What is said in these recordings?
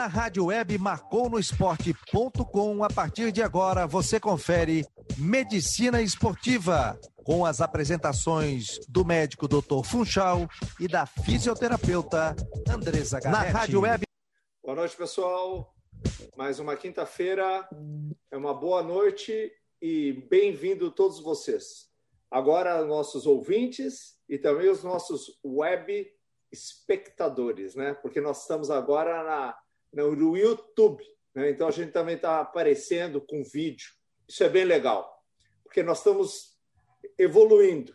Na rádio web marconosport.com, a partir de agora você confere Medicina Esportiva, com as apresentações do médico Dr. Funchal e da fisioterapeuta Andresa Garretti. Na rádio web. Boa noite, pessoal. Mais uma quinta-feira. É uma boa noite e bem-vindo todos vocês. Agora, nossos ouvintes e também os nossos web espectadores, né? Porque nós estamos agora na no YouTube. Né? Então a gente também está aparecendo com vídeo. Isso é bem legal, porque nós estamos evoluindo,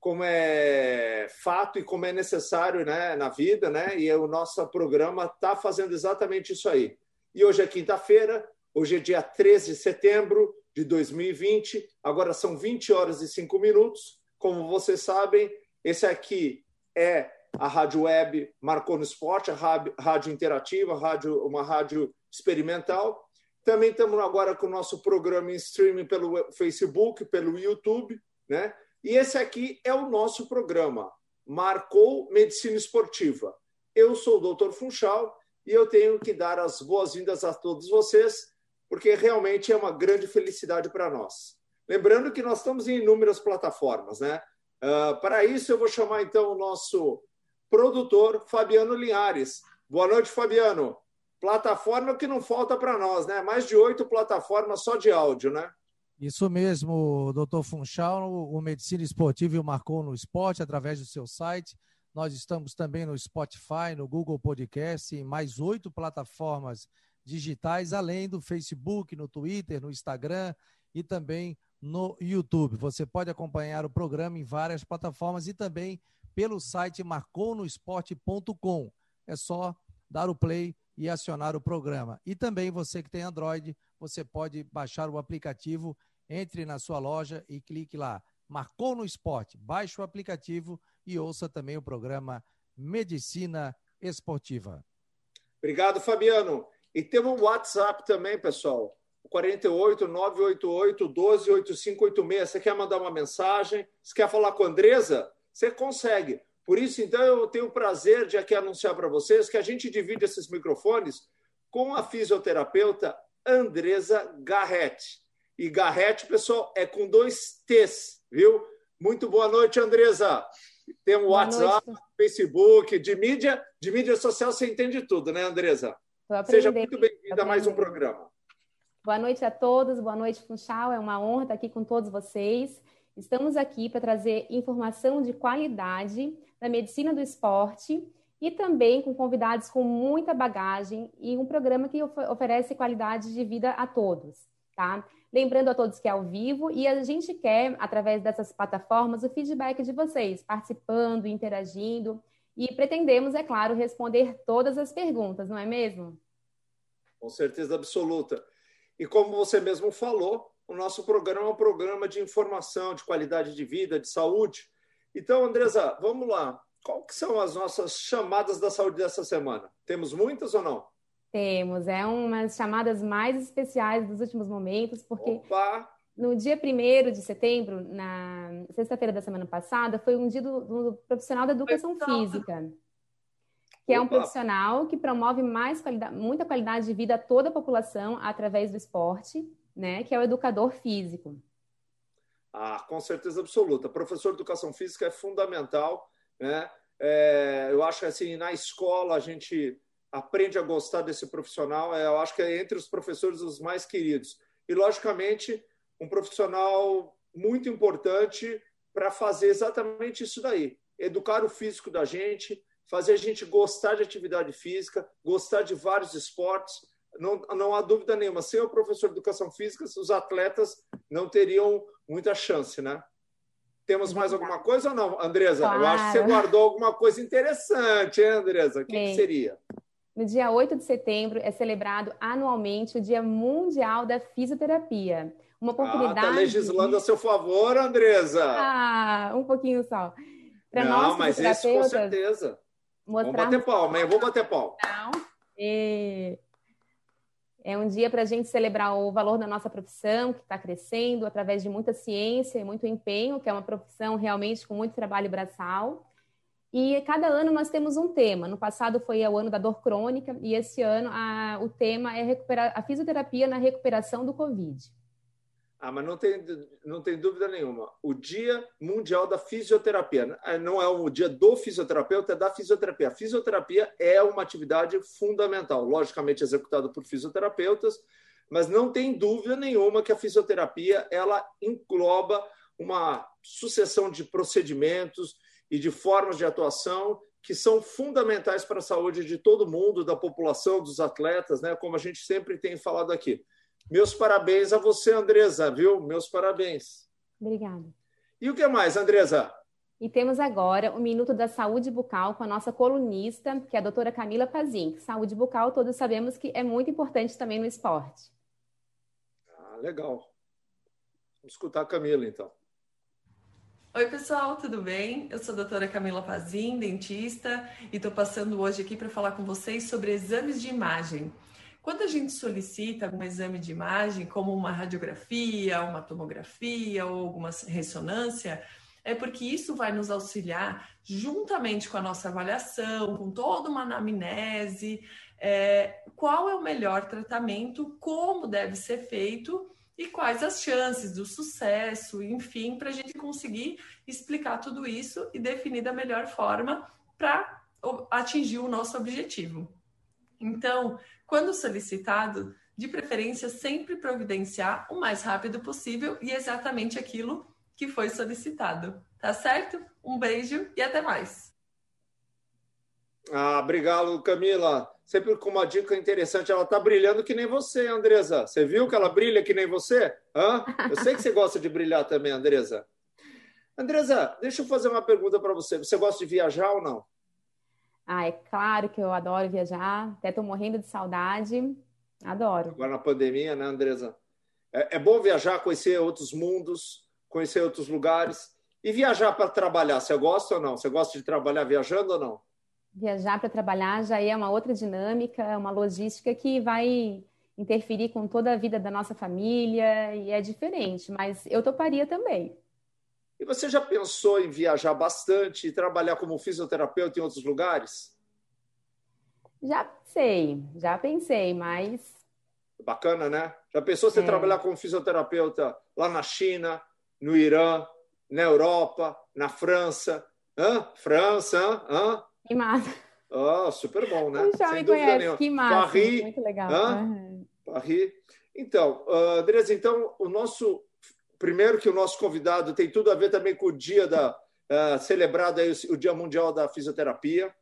como é fato e como é necessário né, na vida, né? E o nosso programa está fazendo exatamente isso aí. E hoje é quinta-feira, hoje é dia 13 de setembro de 2020, agora são 20 horas e 5 minutos. Como vocês sabem, esse aqui é a rádio web marcou no esporte, a rádio interativa, rádio, uma rádio experimental. Também estamos agora com o nosso programa em streaming pelo Facebook, pelo YouTube, né? E esse aqui é o nosso programa, Marcou Medicina Esportiva. Eu sou o Dr. Funchal e eu tenho que dar as boas-vindas a todos vocês, porque realmente é uma grande felicidade para nós. Lembrando que nós estamos em inúmeras plataformas, né? Uh, para isso, eu vou chamar então o nosso produtor Fabiano Linhares. Boa noite, Fabiano. Plataforma que não falta para nós, né? Mais de oito plataformas só de áudio, né? Isso mesmo, doutor Funchal, o Medicina Esportiva o marcou no esporte através do seu site. Nós estamos também no Spotify, no Google Podcast, em mais oito plataformas digitais, além do Facebook, no Twitter, no Instagram e também no YouTube. Você pode acompanhar o programa em várias plataformas e também pelo site marconosport.com. É só dar o play e acionar o programa. E também você que tem Android, você pode baixar o aplicativo, entre na sua loja e clique lá. Marcou no Esporte. Baixe o aplicativo e ouça também o programa Medicina Esportiva. Obrigado, Fabiano. E temos um WhatsApp também, pessoal. 48 988 12 8586. Você quer mandar uma mensagem? Você quer falar com a Andresa? Você consegue. Por isso, então, eu tenho o prazer de aqui anunciar para vocês que a gente divide esses microfones com a fisioterapeuta Andresa Garretti. E Garretti, pessoal, é com dois T's, viu? Muito boa noite, Andresa. Tem um WhatsApp, noite. Facebook, de mídia, de mídia social você entende tudo, né, Andresa? Seja muito bem-vinda a mais um programa. Boa noite a todos, boa noite, Funchal. É uma honra estar aqui com todos vocês. Estamos aqui para trazer informação de qualidade da medicina do esporte e também com convidados com muita bagagem e um programa que oferece qualidade de vida a todos, tá? Lembrando a todos que é ao vivo e a gente quer, através dessas plataformas, o feedback de vocês, participando, interagindo e pretendemos, é claro, responder todas as perguntas, não é mesmo? Com certeza absoluta. E como você mesmo falou, o nosso programa é um programa de informação, de qualidade de vida, de saúde. Então, Andresa, vamos lá. Qual que são as nossas chamadas da saúde dessa semana? Temos muitas ou não? Temos, é umas chamadas mais especiais dos últimos momentos, porque Opa. no dia 1 de setembro, na sexta-feira da semana passada, foi um dia do, do profissional da educação física, que é um profissional que promove mais qualidade, muita qualidade de vida a toda a população através do esporte né, que é o educador físico. Ah, com certeza absoluta. Professor de educação física é fundamental, né? É, eu acho que assim na escola a gente aprende a gostar desse profissional. É, eu acho que é entre os professores os mais queridos e logicamente um profissional muito importante para fazer exatamente isso daí, educar o físico da gente, fazer a gente gostar de atividade física, gostar de vários esportes não, não há dúvida nenhuma, sem o professor de educação física, os atletas não teriam muita chance, né? Temos mais alguma coisa ou não, Andresa? Claro. Eu acho que você guardou alguma coisa interessante, hein, Andresa? O que, que, seria? No dia 8 de setembro é celebrado anualmente o Dia Mundial da Fisioterapia. Uma oportunidade. Está ah, legislando a seu favor, Andresa. Ah, um pouquinho só. Não, nós, mas isso com certeza. Vamos bater palma, hein? Vou bater palma. Não. E é um dia para a gente celebrar o valor da nossa profissão, que está crescendo através de muita ciência e muito empenho, que é uma profissão realmente com muito trabalho braçal. E cada ano nós temos um tema. No passado foi o ano da dor crônica e esse ano a, o tema é recuperar, a fisioterapia na recuperação do Covid. Ah, mas não tem, não tem dúvida nenhuma. O Dia Mundial da Fisioterapia eh, não é o dia do fisioterapeuta, é da fisioterapia. A fisioterapia é uma atividade fundamental, logicamente executada por fisioterapeutas, mas não tem dúvida nenhuma que a fisioterapia ela engloba uma sucessão de procedimentos e de formas de atuação que são fundamentais para a saúde de todo mundo, da população, dos atletas, né? como a gente sempre tem falado aqui. Meus parabéns a você, Andresa, viu? Meus parabéns. Obrigada. E o que mais, Andresa? E temos agora o Minuto da Saúde Bucal com a nossa colunista, que é a doutora Camila Pazin. Saúde bucal, todos sabemos que é muito importante também no esporte. Ah, legal. Vamos escutar a Camila, então. Oi, pessoal, tudo bem? Eu sou a doutora Camila Pazin, dentista, e estou passando hoje aqui para falar com vocês sobre exames de imagem. Quando a gente solicita um exame de imagem, como uma radiografia, uma tomografia ou alguma ressonância, é porque isso vai nos auxiliar, juntamente com a nossa avaliação, com toda uma anamnese, é, qual é o melhor tratamento, como deve ser feito e quais as chances do sucesso, enfim, para a gente conseguir explicar tudo isso e definir da melhor forma para atingir o nosso objetivo. Então, quando solicitado, de preferência sempre providenciar o mais rápido possível e exatamente aquilo que foi solicitado. Tá certo? Um beijo e até mais. Ah, obrigado, Camila. Sempre com uma dica interessante. Ela está brilhando que nem você, Andresa. Você viu que ela brilha que nem você? Hã? Eu sei que você gosta de brilhar também, Andresa. Andresa, deixa eu fazer uma pergunta para você. Você gosta de viajar ou não? Ah, é claro que eu adoro viajar, até estou morrendo de saudade. Adoro. Agora na pandemia, né, Andresa? É, é bom viajar, conhecer outros mundos, conhecer outros lugares. E viajar para trabalhar, você gosta ou não? Você gosta de trabalhar viajando ou não? Viajar para trabalhar já é uma outra dinâmica, uma logística que vai interferir com toda a vida da nossa família e é diferente, mas eu toparia também. E você já pensou em viajar bastante e trabalhar como fisioterapeuta em outros lugares? Já pensei, já pensei, mas. Bacana, né? Já pensou você é. trabalhar como fisioterapeuta lá na China, no Irã, na Europa, na França? Hã? França, hã? Que massa. Oh, super bom, né? Já Sem me conhece, nenhuma. que massa. Paris, muito legal. Hã? Uhum. Paris. Então, uh, Andresa, então, o nosso primeiro que o nosso convidado tem tudo a ver também com o dia da uh, celebrado aí o, Dia Mundial da Fisioterapia.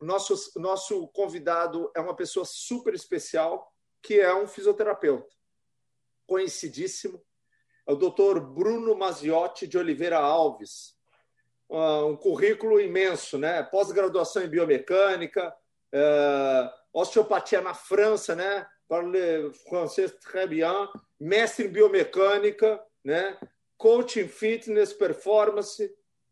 O nosso nosso convidado é uma pessoa super especial que é um fisioterapeuta conhecidíssimo. É o Dr. Bruno Maziotti de Oliveira Alves. Uh, um currículo imenso, né? Pós-graduação em biomecânica, uh, osteopatia na França, né? Parle français très bien, mestre em biomecânica, né? coaching fitness, performance.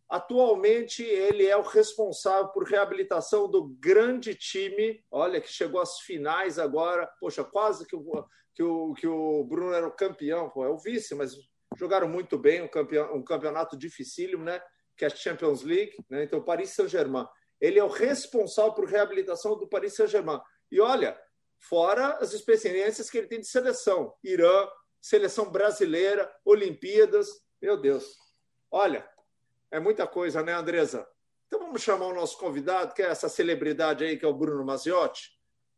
Atualmente, ele é o responsável por reabilitação do grande time. Olha, que chegou às finais agora. Poxa, quase que o, que o, que o Bruno era o campeão. Pô, é o vice, mas jogaram muito bem. Um, campeão, um campeonato dificílimo, né? que é a Champions League. Né? Então, Paris Saint-Germain. Ele é o responsável por reabilitação do Paris Saint-Germain. E olha, fora as experiências que ele tem de seleção. Irã, seleção brasileira, Olimpíadas. Meu Deus. Olha, é muita coisa, né, Andresa? Então vamos chamar o nosso convidado, que é essa celebridade aí, que é o Bruno Maziotti.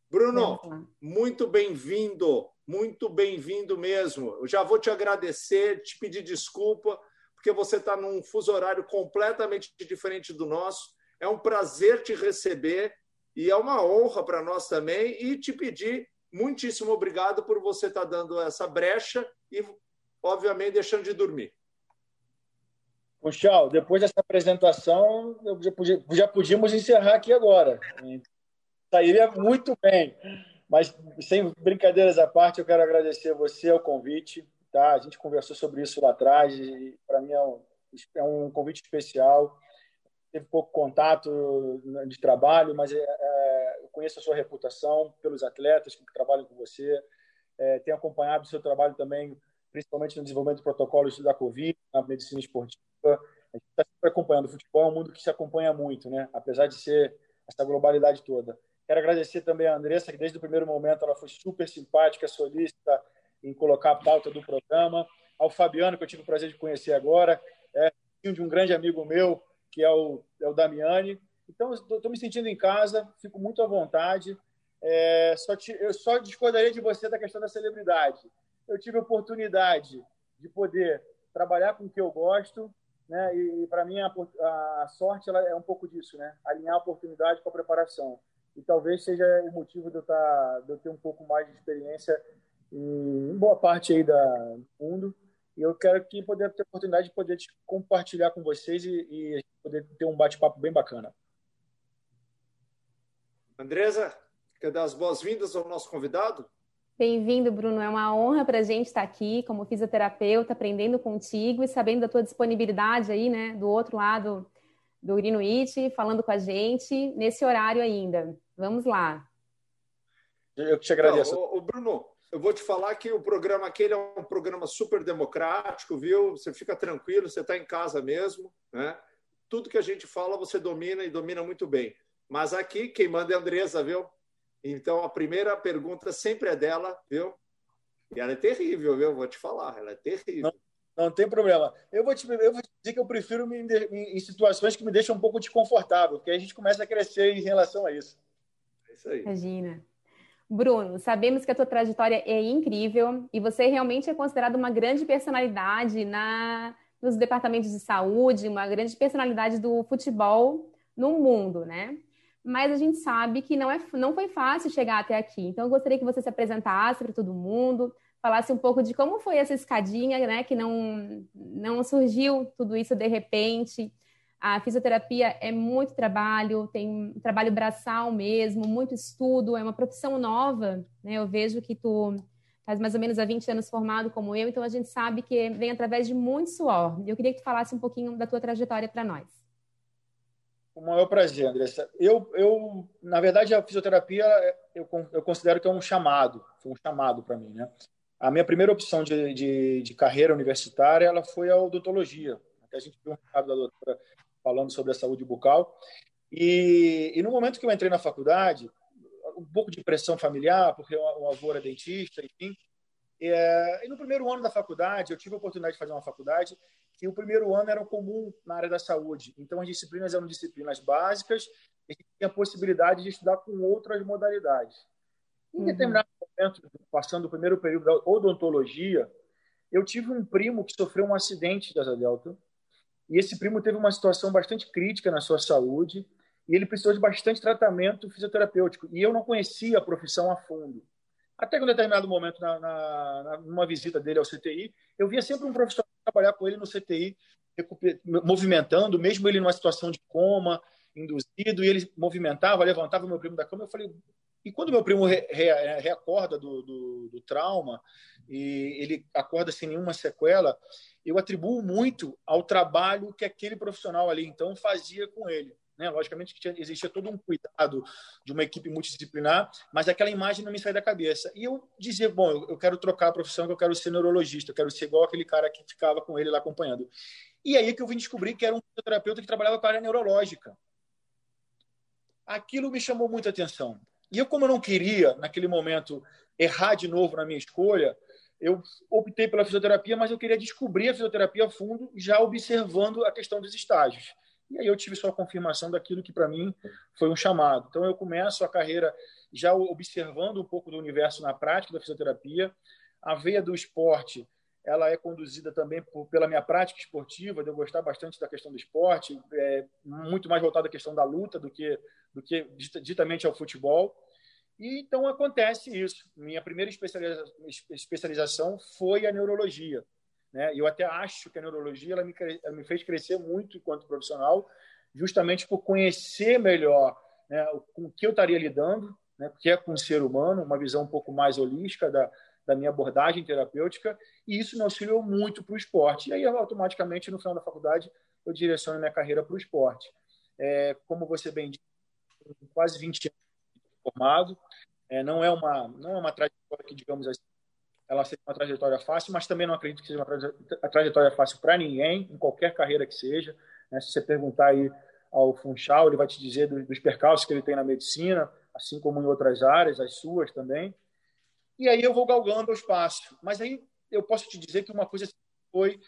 Bruno, muito bem-vindo, muito bem-vindo mesmo. Eu já vou te agradecer, te pedir desculpa, porque você está num fuso horário completamente diferente do nosso. É um prazer te receber e é uma honra para nós também e te pedir muitíssimo obrigado por você estar tá dando essa brecha e, obviamente, deixando de dormir. Puxal, depois dessa apresentação, já, podia, já podíamos encerrar aqui agora. Sairia muito bem. Mas, sem brincadeiras à parte, eu quero agradecer você o convite. Tá? A gente conversou sobre isso lá atrás e, para mim, é um, é um convite especial teve pouco contato de trabalho, mas é, é, eu conheço a sua reputação pelos atletas que trabalham com você, é, tenho acompanhado o seu trabalho também, principalmente no desenvolvimento de protocolos da Covid, na medicina esportiva. A gente está sempre acompanhando. O futebol é um mundo que se acompanha muito, né? apesar de ser essa globalidade toda. Quero agradecer também a Andressa, que desde o primeiro momento ela foi super simpática, solícita em colocar a pauta do programa. Ao Fabiano, que eu tive o prazer de conhecer agora, é de um grande amigo meu, que é o, é o Damiani. Então, estou me sentindo em casa, fico muito à vontade. É, só te, eu só discordaria de você da questão da celebridade. Eu tive a oportunidade de poder trabalhar com o que eu gosto, né? E, e para mim a, a, sorte ela é um pouco disso, né? Alinhar a oportunidade com a preparação. E talvez seja o motivo de eu, tá, de eu ter um pouco mais de experiência em, boa parte aí da, do mundo. E eu quero que poder ter a oportunidade de poder compartilhar com vocês e, e poder ter um bate-papo bem bacana. Andresa, quer dar as boas-vindas ao nosso convidado? Bem-vindo, Bruno. É uma honra para a gente estar aqui como fisioterapeuta, aprendendo contigo e sabendo da tua disponibilidade aí, né, do outro lado do Greenwich, falando com a gente nesse horário ainda. Vamos lá. Eu que te agradeço. Não, Bruno, eu vou te falar que o programa aquele é um programa super democrático, viu? Você fica tranquilo, você está em casa mesmo, né? Tudo que a gente fala você domina e domina muito bem. Mas aqui quem manda é a Andresa, viu? Então, a primeira pergunta sempre é dela, viu? E ela é terrível, viu? Vou te falar, ela é terrível. Não, não tem problema. Eu vou, te, eu vou te dizer que eu prefiro me, em, em situações que me deixam um pouco desconfortável, porque a gente começa a crescer em relação a isso. É isso aí. Imagina. Bruno, sabemos que a tua trajetória é incrível e você realmente é considerado uma grande personalidade na, nos departamentos de saúde, uma grande personalidade do futebol no mundo, né? mas a gente sabe que não, é, não foi fácil chegar até aqui. Então, eu gostaria que você se apresentasse para todo mundo, falasse um pouco de como foi essa escadinha, né, que não, não surgiu tudo isso de repente. A fisioterapia é muito trabalho, tem trabalho braçal mesmo, muito estudo, é uma profissão nova, né? Eu vejo que tu faz mais ou menos há 20 anos formado como eu, então a gente sabe que vem através de muito suor. Eu queria que tu falasse um pouquinho da tua trajetória para nós. O maior prazer, Andressa. Eu, eu, na verdade, a fisioterapia eu, eu considero que é um chamado, foi um chamado para mim, né? A minha primeira opção de, de, de, carreira universitária ela foi a odontologia. Até a gente viu um recado da doutora falando sobre a saúde bucal. E, e no momento que eu entrei na faculdade, um pouco de pressão familiar, porque o avô era dentista, enfim. É, e no primeiro ano da faculdade, eu tive a oportunidade de fazer uma faculdade que o primeiro ano era comum na área da saúde. Então, as disciplinas eram disciplinas básicas e a gente tinha a possibilidade de estudar com outras modalidades. Em uhum. determinado momento, passando o primeiro período da odontologia, eu tive um primo que sofreu um acidente de asa delta e esse primo teve uma situação bastante crítica na sua saúde e ele precisou de bastante tratamento fisioterapêutico. E eu não conhecia a profissão a fundo. Até que em um determinado momento, na, na, numa visita dele ao CTI, eu via sempre um profissional trabalhar com ele no CTI, movimentando, mesmo ele numa situação de coma, induzido, e ele movimentava, levantava o meu primo da cama. Eu falei, e quando meu primo re, re, reacorda do, do, do, trauma e ele acorda sem nenhuma sequela, eu atribuo muito ao trabalho que aquele profissional ali então fazia com ele. Né? Logicamente que tinha, existia todo um cuidado de uma equipe multidisciplinar, mas aquela imagem não me sai da cabeça. E eu dizia, bom, eu, eu quero trocar a profissão, eu quero ser neurologista, eu quero ser igual aquele cara que ficava com ele lá acompanhando. E aí que eu vim descobrir que era um terapeuta que trabalhava com a área neurológica. Aquilo me chamou muita atenção. E eu, como eu não queria, naquele momento, errar de novo na minha escolha, eu optei pela fisioterapia, mas eu queria descobrir a fisioterapia a fundo, já observando a questão dos estágios. E aí eu tive só a confirmação daquilo que para mim foi um chamado. Então eu começo a carreira já observando um pouco do universo na prática da fisioterapia. A veia do esporte, ela é conduzida também por, pela minha prática esportiva, de eu gostar bastante da questão do esporte, é, muito mais voltada à questão da luta do que do que ditamente ao futebol. E então acontece isso. Minha primeira especialização foi a neurologia. Né? Eu até acho que a neurologia ela me, ela me fez crescer muito enquanto profissional, justamente por conhecer melhor né, com o que eu estaria lidando, né, que é com o ser humano, uma visão um pouco mais holística da, da minha abordagem terapêutica, e isso me auxiliou muito para o esporte. E aí, automaticamente, no final da faculdade, eu direciono minha carreira para o esporte. É, como você bem disse, quase 20 anos formado, é, não é uma não é uma trajetória que, digamos assim, ela seja uma trajetória fácil, mas também não acredito que seja uma trajetória fácil para ninguém, em qualquer carreira que seja. Né? Se você perguntar aí ao Funchal, ele vai te dizer dos percalços que ele tem na medicina, assim como em outras áreas, as suas também. E aí eu vou galgando aos passos. Mas aí eu posso te dizer que uma coisa foi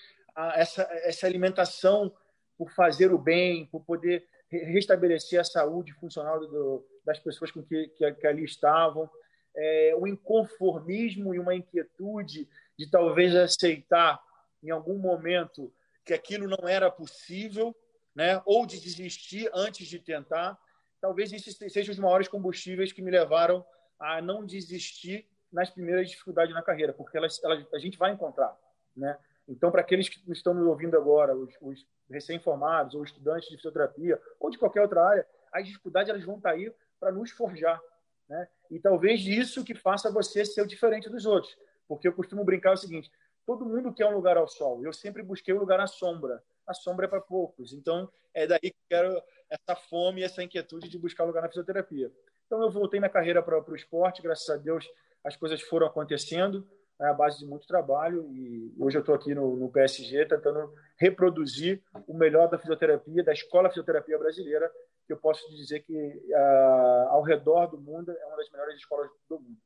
essa, essa alimentação por fazer o bem, por poder restabelecer a saúde funcional do, das pessoas com que, que, que ali estavam, é, um inconformismo e uma inquietude de talvez aceitar em algum momento que aquilo não era possível, né? ou de desistir antes de tentar. Talvez esses sejam os maiores combustíveis que me levaram a não desistir nas primeiras dificuldades na carreira, porque elas, elas a gente vai encontrar. Né? Então, para aqueles que estão me ouvindo agora, os, os recém-formados ou estudantes de fisioterapia ou de qualquer outra área, as dificuldades elas vão estar aí para nos forjar. Né? E talvez isso que faça você ser diferente dos outros. Porque eu costumo brincar o seguinte: todo mundo quer um lugar ao sol. Eu sempre busquei um lugar à sombra. A sombra é para poucos. Então, é daí que eu quero essa fome, essa inquietude de buscar lugar na fisioterapia. Então, eu voltei minha carreira para o esporte. Graças a Deus, as coisas foram acontecendo é a base de muito trabalho e hoje eu estou aqui no, no, PSG tentando reproduzir o melhor da fisioterapia, da escola fisioterapia brasileira, que eu posso dizer que uh, ao redor do mundo é uma das melhores escolas do mundo.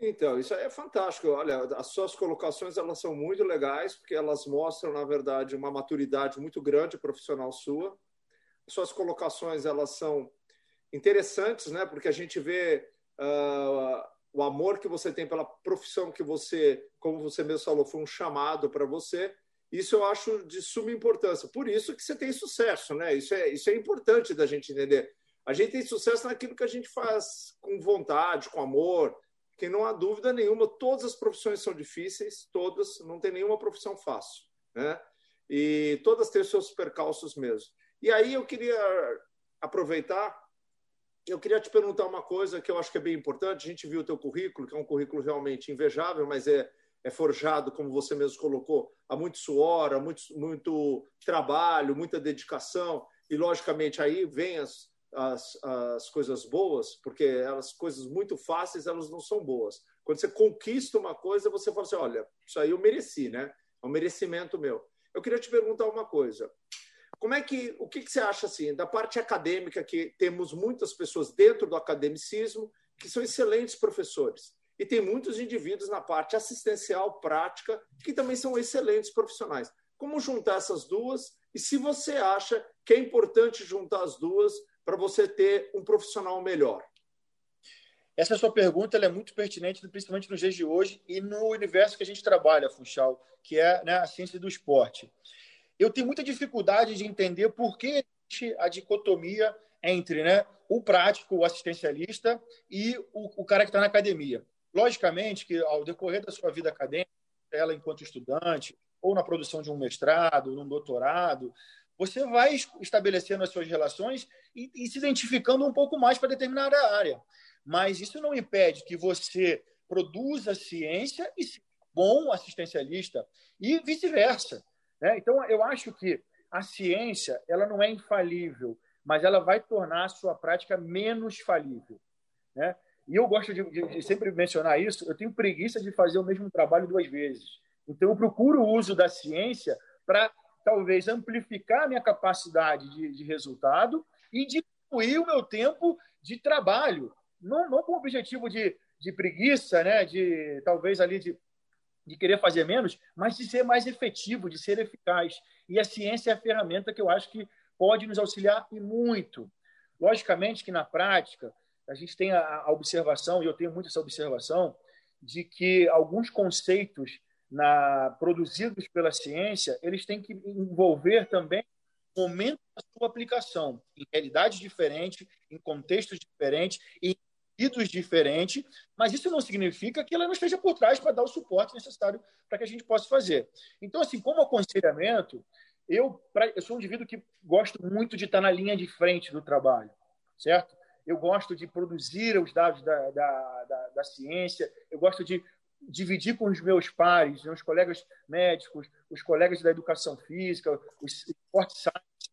Então, isso é fantástico. Olha, as suas colocações elas são muito legais, porque elas mostram, na verdade, uma maturidade muito grande profissional sua. As suas colocações elas são interessantes, né? Porque a gente vê uh, o amor que você tem pela profissão que você, como você mesmo falou, foi um chamado para você. Isso eu acho de suma importância. Por isso que você tem sucesso, né? Isso é, isso é importante da gente entender. A gente tem sucesso naquilo que a gente faz com vontade, com amor, que não há dúvida nenhuma, todas as profissões são difíceis, todas, não tem nenhuma profissão fácil, né? E todas têm seus percalços mesmo. E aí eu queria aproveitar eu queria te perguntar uma coisa que eu acho que é bem importante. A gente viu o teu currículo, que é um currículo realmente invejável, mas é, é forjado, como você mesmo colocou, há muito suor, há muito, muito trabalho, muita dedicação. E, logicamente, aí vem as, as, as coisas boas, porque as coisas muito fáceis, elas não são boas. Quando você conquista uma coisa, você fala assim, olha, isso aí eu mereci, né? É um merecimento meu. Eu queria te perguntar uma coisa. Como é que o que, que você acha assim da parte acadêmica que temos muitas pessoas dentro do academicismo que são excelentes professores e tem muitos indivíduos na parte assistencial prática que também são excelentes profissionais. Como juntar essas duas e se você acha que é importante juntar as duas para você ter um profissional melhor? Essa sua pergunta é muito pertinente, principalmente nos dias de hoje e no universo que a gente trabalha, Funchal, que é né, a ciência do esporte eu tenho muita dificuldade de entender por que a dicotomia entre né, o prático, o assistencialista e o, o cara que está na academia. Logicamente que ao decorrer da sua vida acadêmica, ela enquanto estudante, ou na produção de um mestrado, num doutorado, você vai estabelecendo as suas relações e, e se identificando um pouco mais para determinada área. Mas isso não impede que você produza ciência e seja bom assistencialista e vice-versa. Né? Então, eu acho que a ciência ela não é infalível, mas ela vai tornar a sua prática menos falível. Né? E eu gosto de, de, sempre mencionar isso. Eu tenho preguiça de fazer o mesmo trabalho duas vezes. Então, eu procuro o uso da ciência para talvez amplificar a minha capacidade de, de resultado e diminuir o meu tempo de trabalho. Não, não com o objetivo de, de preguiça, né? de talvez ali de de querer fazer menos, mas de ser mais efetivo, de ser eficaz. E a ciência é a ferramenta que eu acho que pode nos auxiliar e muito. Logicamente que na prática a gente tem a observação, e eu tenho muito essa observação, de que alguns conceitos na, produzidos pela ciência, eles têm que envolver também o momento da sua aplicação, em realidades diferentes, em contextos diferentes, em indivíduos diferentes, mas isso não significa que ela não esteja por trás para dar o suporte necessário para que a gente possa fazer. Então, assim, como aconselhamento, eu, pra, eu sou um indivíduo que gosto muito de estar na linha de frente do trabalho, certo? Eu gosto de produzir os dados da, da, da, da ciência, eu gosto de dividir com os meus pares, meus colegas médicos, os colegas da educação física, os esporte science,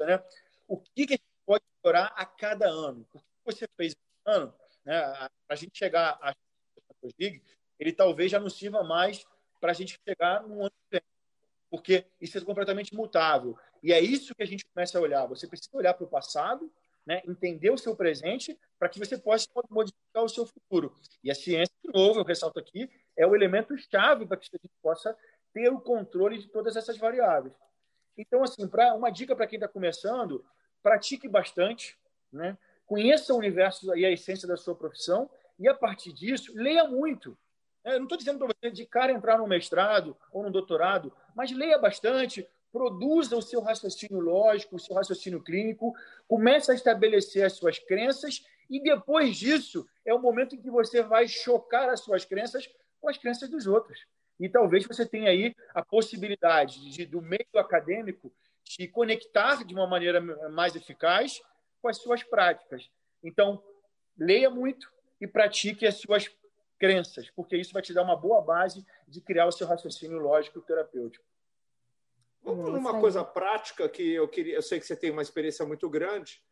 né? o que, que a gente pode melhorar a cada ano. Porque você fez esse ano, né, para a gente chegar à Champions League, ele talvez já não sirva mais para a gente chegar no ano que vem. Porque isso é completamente mutável. E é isso que a gente começa a olhar. Você precisa olhar para o passado, né, entender o seu presente, para que você possa modificar o seu futuro. E a ciência, de novo, eu ressalto aqui, é o elemento chave para que a gente possa ter o controle de todas essas variáveis. Então, assim, para uma dica para quem está começando, pratique bastante, né? conheça o universo e a essência da sua profissão e, a partir disso, leia muito. É, eu não estou dizendo para você de cara entrar no mestrado ou no doutorado, mas leia bastante, produza o seu raciocínio lógico, o seu raciocínio clínico, comece a estabelecer as suas crenças e depois disso é o momento em que você vai chocar as suas crenças com as crenças dos outros. E talvez você tenha aí a possibilidade de, do meio acadêmico, se conectar de uma maneira mais eficaz com as suas práticas. Então, leia muito e pratique as suas crenças, porque isso vai te dar uma boa base de criar o seu raciocínio lógico terapêutico. Vamos numa coisa prática que eu queria, eu sei que você tem uma experiência muito grande,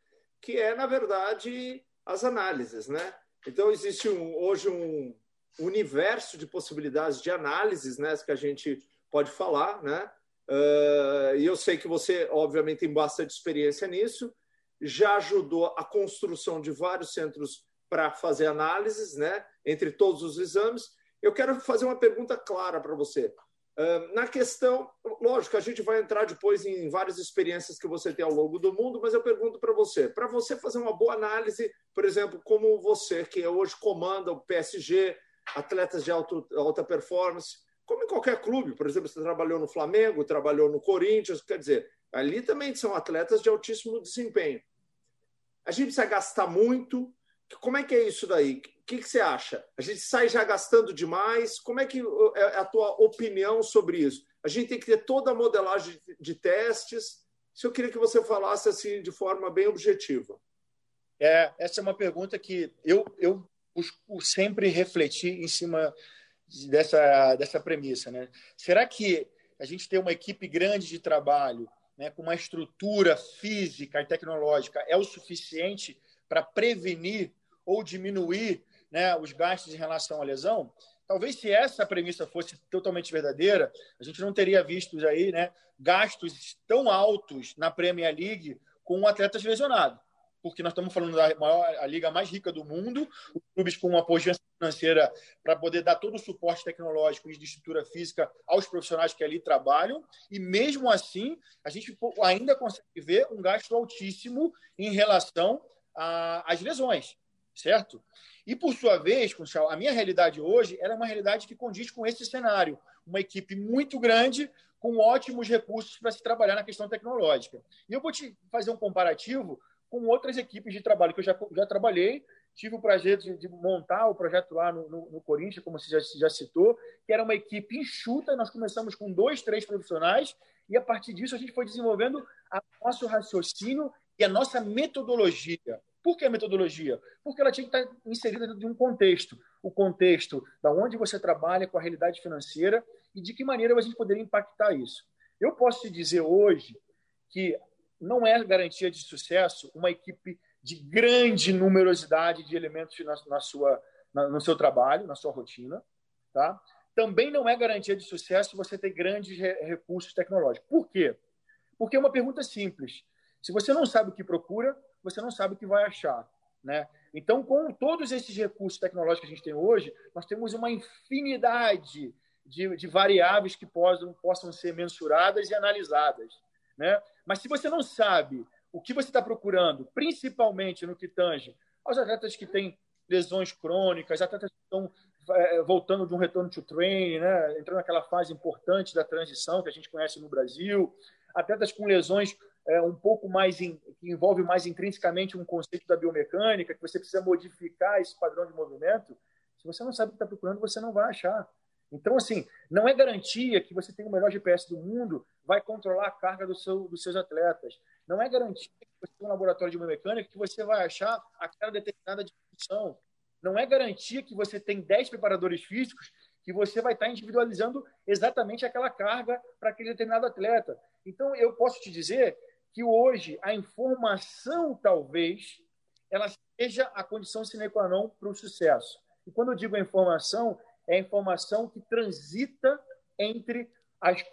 que é na verdade as análises, né? Então existe um, hoje um, universo de possibilidades de análises né, que a gente pode falar. Né? Uh, e eu sei que você, obviamente, tem bastante experiência nisso, já ajudou a construção de vários centros para fazer análises né, entre todos os exames. Eu quero fazer uma pergunta clara para você. Na questão, lógico, a gente vai entrar depois em várias experiências que você tem ao longo do mundo, mas eu pergunto para você: para você fazer uma boa análise, por exemplo, como você, que hoje comanda o PSG, atletas de alto, alta performance, como em qualquer clube. Por exemplo, você trabalhou no Flamengo, trabalhou no Corinthians, quer dizer, ali também são atletas de altíssimo desempenho. A gente precisa gastar muito. Como é que é isso daí? O que, que você acha? A gente sai já gastando demais? Como é que é a tua opinião sobre isso? A gente tem que ter toda a modelagem de testes. Se eu queria que você falasse assim de forma bem objetiva. É, essa é uma pergunta que eu, eu sempre refletir em cima dessa, dessa premissa. Né? Será que a gente tem uma equipe grande de trabalho, né, com uma estrutura física e tecnológica, é o suficiente para prevenir ou diminuir né, os gastos em relação à lesão? Talvez se essa premissa fosse totalmente verdadeira, a gente não teria visto aí né, gastos tão altos na Premier League com atletas lesionados porque nós estamos falando da maior a liga mais rica do mundo, os clubes com uma pujança financeira para poder dar todo o suporte tecnológico e de estrutura física aos profissionais que ali trabalham, e mesmo assim a gente ainda consegue ver um gasto altíssimo em relação às lesões, certo? E por sua vez, Conchal, a minha realidade hoje é uma realidade que condiz com esse cenário, uma equipe muito grande com ótimos recursos para se trabalhar na questão tecnológica. E eu vou te fazer um comparativo com outras equipes de trabalho que eu já, já trabalhei. Tive o prazer de, de montar o projeto lá no, no, no, Corinthians, como você já, já citou, que era uma equipe enxuta. Nós começamos com dois, três profissionais, e a partir disso a gente foi desenvolvendo o nosso raciocínio e a nossa metodologia. Por que a metodologia? Porque ela tinha que estar inserida dentro de um contexto. O contexto da onde você trabalha com a realidade financeira e de que maneira a gente poderia impactar isso. Eu posso te dizer hoje que não é garantia de sucesso uma equipe de grande numerosidade de elementos na, na sua, na, no seu trabalho, na sua rotina. Tá? Também não é garantia de sucesso você ter grandes re recursos tecnológicos. Por quê? Porque é uma pergunta simples. Se você não sabe o que procura, você não sabe o que vai achar. Né? Então, com todos esses recursos tecnológicos que a gente tem hoje, nós temos uma infinidade de, de variáveis que possam, possam ser mensuradas e analisadas. Né? Mas se você não sabe o que você está procurando, principalmente no que tange aos atletas que têm lesões crônicas, atletas que estão é, voltando de um retorno to training, né? entrando naquela fase importante da transição que a gente conhece no Brasil, atletas com lesões é, um pouco mais in, que envolve mais intrinsecamente um conceito da biomecânica, que você precisa modificar esse padrão de movimento. Se você não sabe o que está procurando, você não vai achar. Então, assim, não é garantia que você tem o melhor GPS do mundo, vai controlar a carga do seu, dos seus atletas. Não é garantia que você tem um laboratório de biomecânica que você vai achar aquela determinada disfunção. Não é garantia que você tem 10 preparadores físicos que você vai estar individualizando exatamente aquela carga para aquele determinado atleta. Então, eu posso te dizer que hoje a informação, talvez, ela seja a condição sine qua non para o sucesso. E quando eu digo informação, é a informação que transita entre as,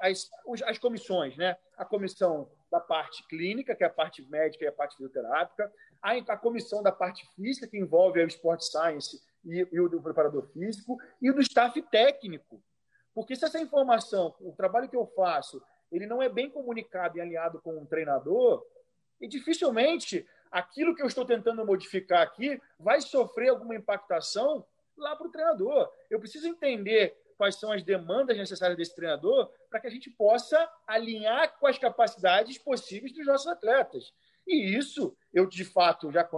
as, as comissões, né? A comissão da parte clínica, que é a parte médica e a parte fisioterápica, a, a comissão da parte física, que envolve o Sport Science e, e o do preparador físico, e o do staff técnico. Porque se essa informação, o trabalho que eu faço, ele não é bem comunicado e alinhado com um treinador, e dificilmente aquilo que eu estou tentando modificar aqui vai sofrer alguma impactação lá para o treinador. Eu preciso entender quais são as demandas necessárias desse treinador para que a gente possa alinhar com as capacidades possíveis dos nossos atletas. E isso, eu de fato já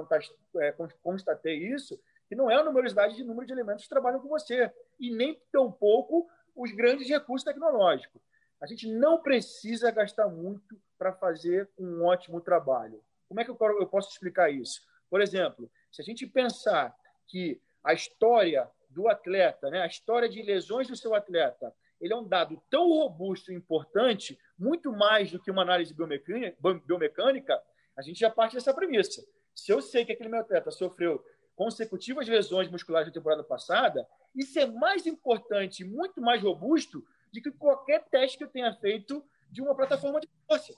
é, constatei isso, que não é a numerosidade de número de elementos que trabalham com você, e nem tão pouco os grandes recursos tecnológicos. A gente não precisa gastar muito para fazer um ótimo trabalho. Como é que eu posso explicar isso? Por exemplo, se a gente pensar que a história do atleta, né, a história de lesões do seu atleta, ele é um dado tão robusto e importante, muito mais do que uma análise biomecânica, a gente já parte dessa premissa. Se eu sei que aquele meu atleta sofreu consecutivas lesões musculares na temporada passada, isso é mais importante, muito mais robusto do que qualquer teste que eu tenha feito de uma plataforma de força.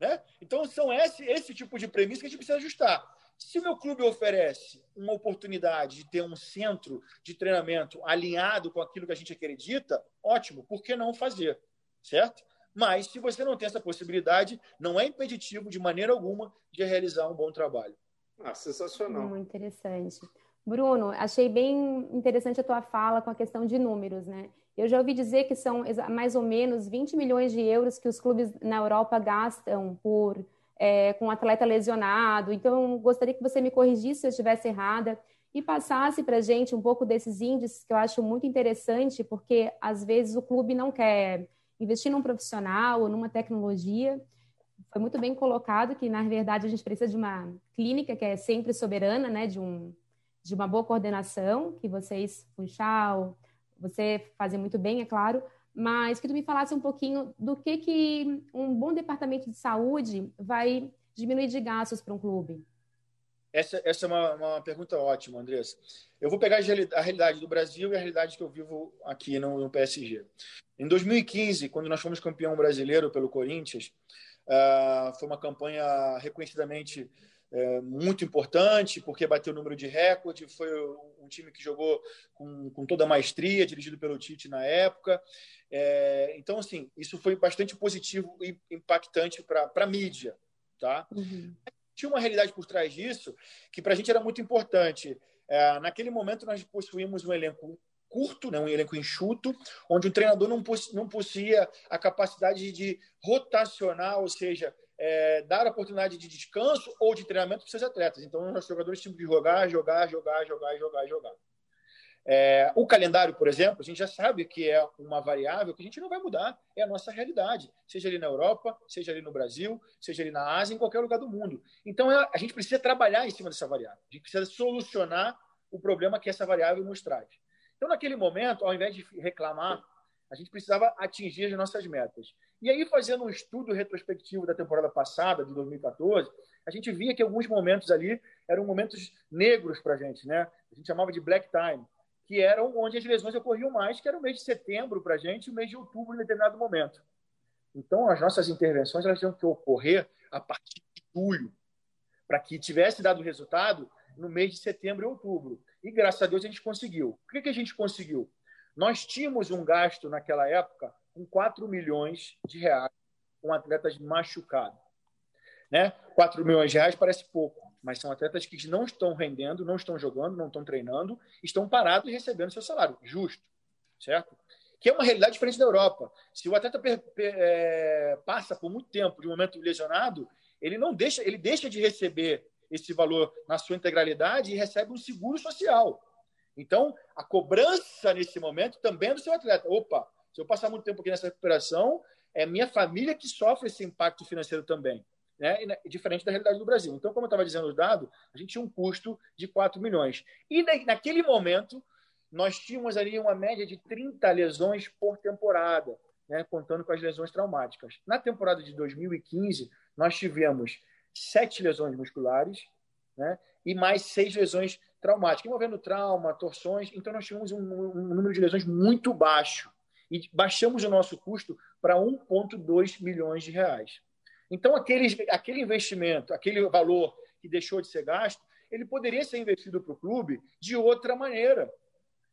Né? Então, são esse, esse tipo de premissa que a gente precisa ajustar. Se o meu clube oferece uma oportunidade de ter um centro de treinamento alinhado com aquilo que a gente acredita, ótimo, por que não fazer? Certo? Mas, se você não tem essa possibilidade, não é impeditivo de maneira alguma de realizar um bom trabalho. Ah, sensacional. Muito interessante. Bruno, achei bem interessante a tua fala com a questão de números, né? Eu já ouvi dizer que são mais ou menos 20 milhões de euros que os clubes na Europa gastam por é, com atleta lesionado. Então, gostaria que você me corrigisse se eu estivesse errada e passasse para a gente um pouco desses índices que eu acho muito interessante, porque às vezes o clube não quer investir num profissional ou numa tecnologia. Foi muito bem colocado que, na verdade, a gente precisa de uma clínica que é sempre soberana, né, de, um, de uma boa coordenação, que vocês, Funchal, você fazem muito bem, é claro, mas que tu me falasse um pouquinho do que, que um bom departamento de saúde vai diminuir de gastos para um clube. Essa, essa é uma, uma pergunta ótima, Andressa. Eu vou pegar a realidade do Brasil e a realidade que eu vivo aqui no, no PSG. Em 2015, quando nós fomos campeão brasileiro pelo Corinthians, uh, foi uma campanha reconhecidamente é, muito importante, porque bateu o número de recorde, foi um time que jogou com, com toda a maestria, dirigido pelo Tite na época. É, então, assim, isso foi bastante positivo e impactante para a mídia. Tá? Uhum. Tinha uma realidade por trás disso que para a gente era muito importante. É, naquele momento, nós possuímos um elenco curto, né, um elenco enxuto, onde o treinador não, não possuía a capacidade de rotacionar, ou seja, é, dar oportunidade de descanso ou de treinamento para seus atletas. Então, os nossos jogadores tinham de jogar, jogar, jogar, jogar, jogar, jogar. É, o calendário, por exemplo, a gente já sabe que é uma variável que a gente não vai mudar, é a nossa realidade, seja ali na Europa, seja ali no Brasil, seja ali na Ásia, em qualquer lugar do mundo. Então, é, a gente precisa trabalhar em cima dessa variável, a gente precisa solucionar o problema que essa variável nos traz. Então, naquele momento, ao invés de reclamar, a gente precisava atingir as nossas metas. E aí, fazendo um estudo retrospectivo da temporada passada, de 2014, a gente via que alguns momentos ali eram momentos negros para a gente, né? A gente chamava de black time, que eram onde as lesões ocorriam mais, que era o mês de setembro para a gente e o mês de outubro em determinado momento. Então, as nossas intervenções elas tinham que ocorrer a partir de julho, para que tivesse dado resultado no mês de setembro e outubro. E graças a Deus a gente conseguiu. O que, que a gente conseguiu? Nós tínhamos um gasto naquela época com 4 milhões de reais com atletas machucados. Né? 4 milhões de reais parece pouco, mas são atletas que não estão rendendo, não estão jogando, não estão treinando, estão parados e recebendo seu salário, justo, certo? Que é uma realidade diferente da Europa. Se o atleta é, passa por muito tempo de um momento lesionado, ele não deixa, ele deixa de receber esse valor na sua integralidade e recebe um seguro social. Então, a cobrança nesse momento também é do seu atleta. Opa, se eu passar muito tempo aqui nessa recuperação, é minha família que sofre esse impacto financeiro também. Né? diferente da realidade do Brasil. Então, como eu estava dizendo os dados, a gente tinha um custo de 4 milhões. E naquele momento, nós tínhamos ali uma média de 30 lesões por temporada, né? contando com as lesões traumáticas. Na temporada de 2015, nós tivemos sete lesões musculares né? e mais seis lesões traumática, envolvendo trauma, torções. Então, nós tivemos um, um número de lesões muito baixo e baixamos o nosso custo para 1,2 milhões de reais. Então, aquele, aquele investimento, aquele valor que deixou de ser gasto, ele poderia ser investido para o clube de outra maneira.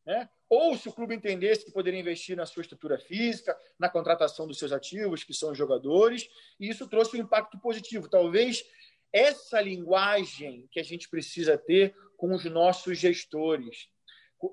Né? Ou se o clube entendesse que poderia investir na sua estrutura física, na contratação dos seus ativos, que são os jogadores, e isso trouxe um impacto positivo. Talvez essa linguagem que a gente precisa ter com os nossos gestores.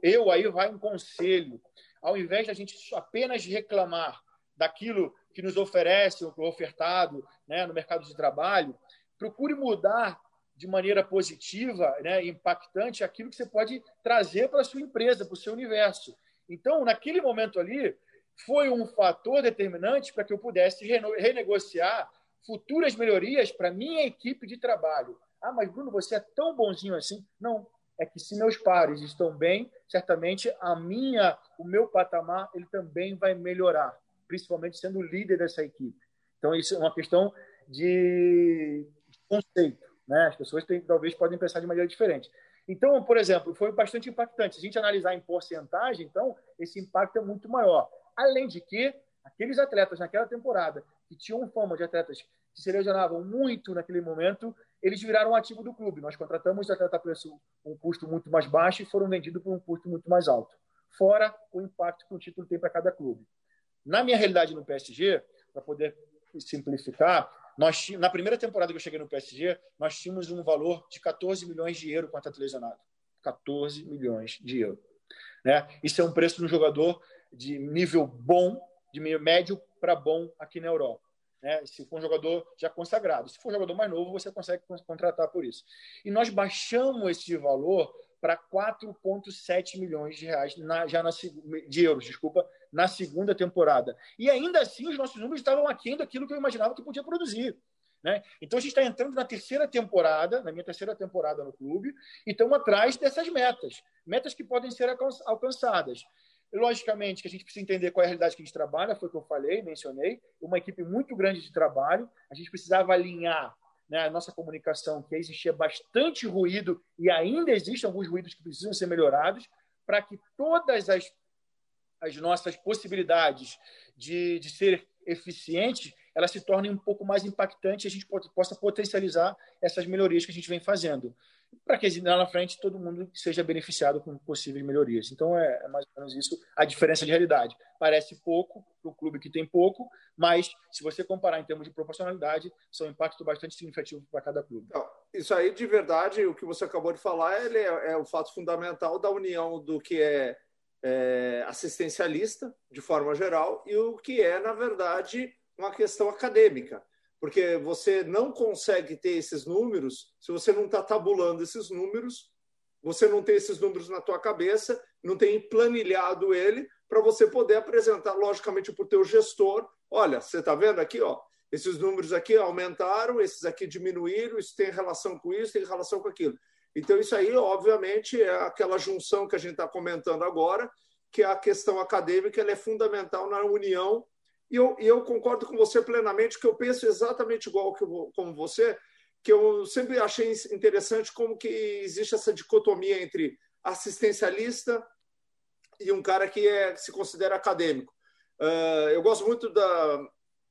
Eu aí vai um conselho. Ao invés de a gente apenas reclamar daquilo que nos oferece, o ofertado né, no mercado de trabalho, procure mudar de maneira positiva, né, impactante, aquilo que você pode trazer para a sua empresa, para o seu universo. Então, naquele momento ali, foi um fator determinante para que eu pudesse renegociar futuras melhorias para minha equipe de trabalho. Ah, mas Bruno, você é tão bonzinho assim? Não, é que se meus pares estão bem, certamente a minha, o meu patamar, ele também vai melhorar, principalmente sendo líder dessa equipe. Então isso é uma questão de conceito, né? As pessoas têm, talvez podem pensar de maneira diferente. Então, por exemplo, foi bastante impactante. Se a gente analisar em porcentagem, então esse impacto é muito maior. Além de que aqueles atletas naquela temporada que tinham fama de atletas que se lesionavam muito naquele momento, eles viraram ativo do clube. Nós contratamos o atleta a preço um custo muito mais baixo e foram vendidos por um custo muito mais alto. Fora o impacto que o título tem para cada clube. Na minha realidade no PSG, para poder simplificar, nós na primeira temporada que eu cheguei no PSG, nós tínhamos um valor de 14 milhões de euros com atleta lesionado. 14 milhões de euros. Né? Isso é um preço de um jogador de nível bom, de médio para bom aqui na Europa. Né? Se for um jogador já consagrado. Se for um jogador mais novo, você consegue contratar por isso. E nós baixamos esse valor para 4,7 milhões de reais na, já na, de euros, desculpa, na segunda temporada. E ainda assim, os nossos números estavam aquém daquilo que eu imaginava que podia produzir. Né? Então a gente está entrando na terceira temporada, na minha terceira temporada no clube, e estamos atrás dessas metas, metas que podem ser alcançadas. Logicamente que a gente precisa entender qual é a realidade que a gente trabalha, foi o que eu falei, mencionei, uma equipe muito grande de trabalho, a gente precisava alinhar né, a nossa comunicação, que existia bastante ruído e ainda existem alguns ruídos que precisam ser melhorados, para que todas as, as nossas possibilidades de, de ser eficientes elas se tornem um pouco mais impactantes e a gente possa potencializar essas melhorias que a gente vem fazendo para que lá na frente todo mundo seja beneficiado com possíveis melhorias. Então é, é mais ou menos isso a diferença de realidade. Parece pouco para o clube que tem pouco, mas se você comparar em termos de proporcionalidade, são impactos bastante significativos para cada clube. Então, isso aí de verdade, o que você acabou de falar, ele é, é o fato fundamental da união do que é, é assistencialista de forma geral e o que é na verdade uma questão acadêmica porque você não consegue ter esses números se você não está tabulando esses números, você não tem esses números na tua cabeça, não tem planilhado ele para você poder apresentar logicamente para o teu gestor. Olha, você está vendo aqui, ó, esses números aqui aumentaram, esses aqui diminuíram, isso tem relação com isso, tem relação com aquilo. Então, isso aí, obviamente, é aquela junção que a gente está comentando agora, que a questão acadêmica é fundamental na união eu, eu concordo com você plenamente, que eu penso exatamente igual que eu, como você, que eu sempre achei interessante como que existe essa dicotomia entre assistencialista e um cara que é, se considera acadêmico. Uh, eu gosto muito da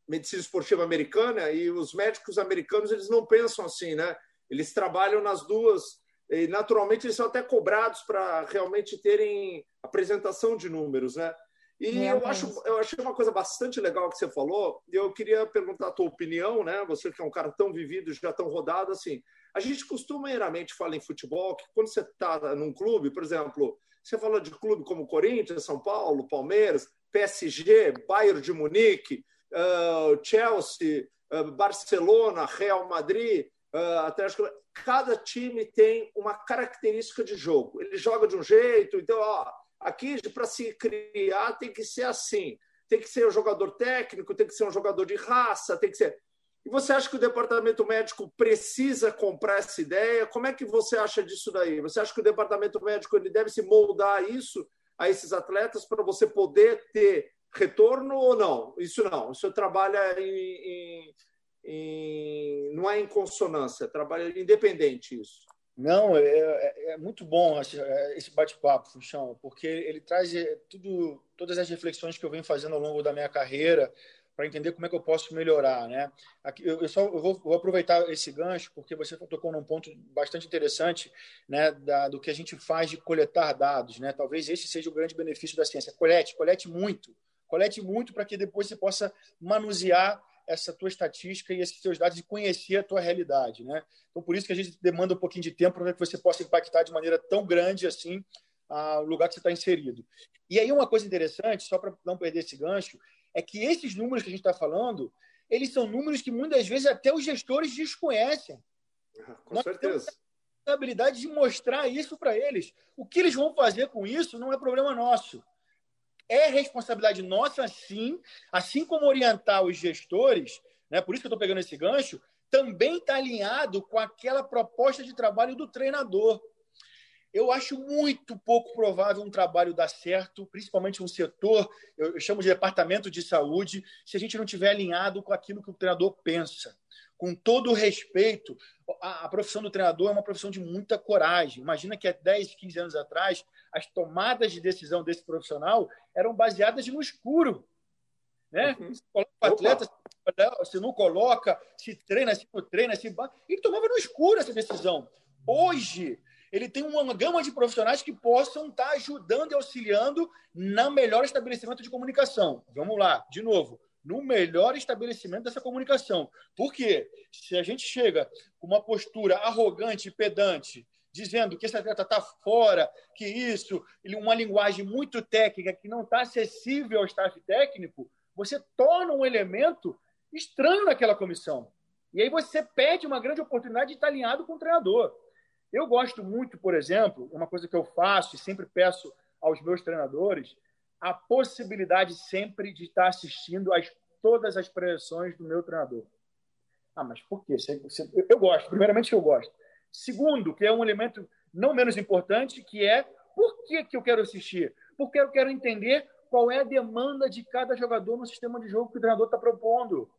medicina esportiva americana e os médicos americanos eles não pensam assim, né? Eles trabalham nas duas e naturalmente eles são até cobrados para realmente terem apresentação de números, né? E eu acho, eu achei uma coisa bastante legal que você falou, e eu queria perguntar a tua opinião, né? Você que é um cara tão vivido, já tão rodado, assim. A gente costumeiramente fala em futebol que quando você está num clube, por exemplo, você fala de clube como Corinthians, São Paulo, Palmeiras, PSG, Bayern de Munique, uh, Chelsea, uh, Barcelona, Real Madrid, uh, Atlético. Cada time tem uma característica de jogo. Ele joga de um jeito, então, ó, Aqui, para se criar, tem que ser assim. Tem que ser um jogador técnico, tem que ser um jogador de raça, tem que ser. E você acha que o departamento médico precisa comprar essa ideia? Como é que você acha disso daí? Você acha que o departamento médico ele deve se moldar isso a esses atletas para você poder ter retorno ou não? Isso não. Isso trabalha em, em, em, não é em consonância, trabalha independente isso. Não, é, é, é muito bom esse bate-papo, Funchão, porque ele traz tudo, todas as reflexões que eu venho fazendo ao longo da minha carreira, para entender como é que eu posso melhorar, né? Aqui, eu, só eu vou, vou, aproveitar esse gancho porque você tocou num ponto bastante interessante, né, da, do que a gente faz de coletar dados, né? Talvez esse seja o grande benefício da ciência. Colete, colete muito, colete muito para que depois você possa manusear essa tua estatística e esses teus dados e conhecer a tua realidade, né? Então por isso que a gente demanda um pouquinho de tempo para que você possa impactar de maneira tão grande assim o lugar que você está inserido. E aí uma coisa interessante, só para não perder esse gancho, é que esses números que a gente está falando, eles são números que muitas vezes até os gestores desconhecem. Ah, com Nós certeza. Habilidade de mostrar isso para eles. O que eles vão fazer com isso não é problema nosso. É responsabilidade nossa, sim, assim como orientar os gestores, né? por isso que eu estou pegando esse gancho, também está alinhado com aquela proposta de trabalho do treinador. Eu acho muito pouco provável um trabalho dar certo, principalmente um setor, eu chamo de departamento de saúde, se a gente não tiver alinhado com aquilo que o treinador pensa. Com todo o respeito, a, a profissão do treinador é uma profissão de muita coragem. Imagina que há 10, 15 anos atrás, as tomadas de decisão desse profissional eram baseadas no escuro. Né? Uhum. Se coloca o atleta, se não coloca, se treina, se não treina, se... ele tomava no escuro essa decisão. Hoje, ele tem uma gama de profissionais que possam estar ajudando e auxiliando no melhor estabelecimento de comunicação. Vamos lá, de novo, no melhor estabelecimento dessa comunicação. Por quê? Se a gente chega com uma postura arrogante e pedante, dizendo que esse atleta está fora, que isso, uma linguagem muito técnica que não está acessível ao staff técnico, você torna um elemento estranho naquela comissão. E aí você perde uma grande oportunidade de estar alinhado com o treinador. Eu gosto muito, por exemplo, uma coisa que eu faço e sempre peço aos meus treinadores, a possibilidade sempre de estar assistindo a todas as preleções do meu treinador. Ah, mas por quê? Eu gosto. Primeiramente, eu gosto. Segundo, que é um elemento não menos importante, que é por que, que eu quero assistir? Porque eu quero entender qual é a demanda de cada jogador no sistema de jogo que o treinador está propondo.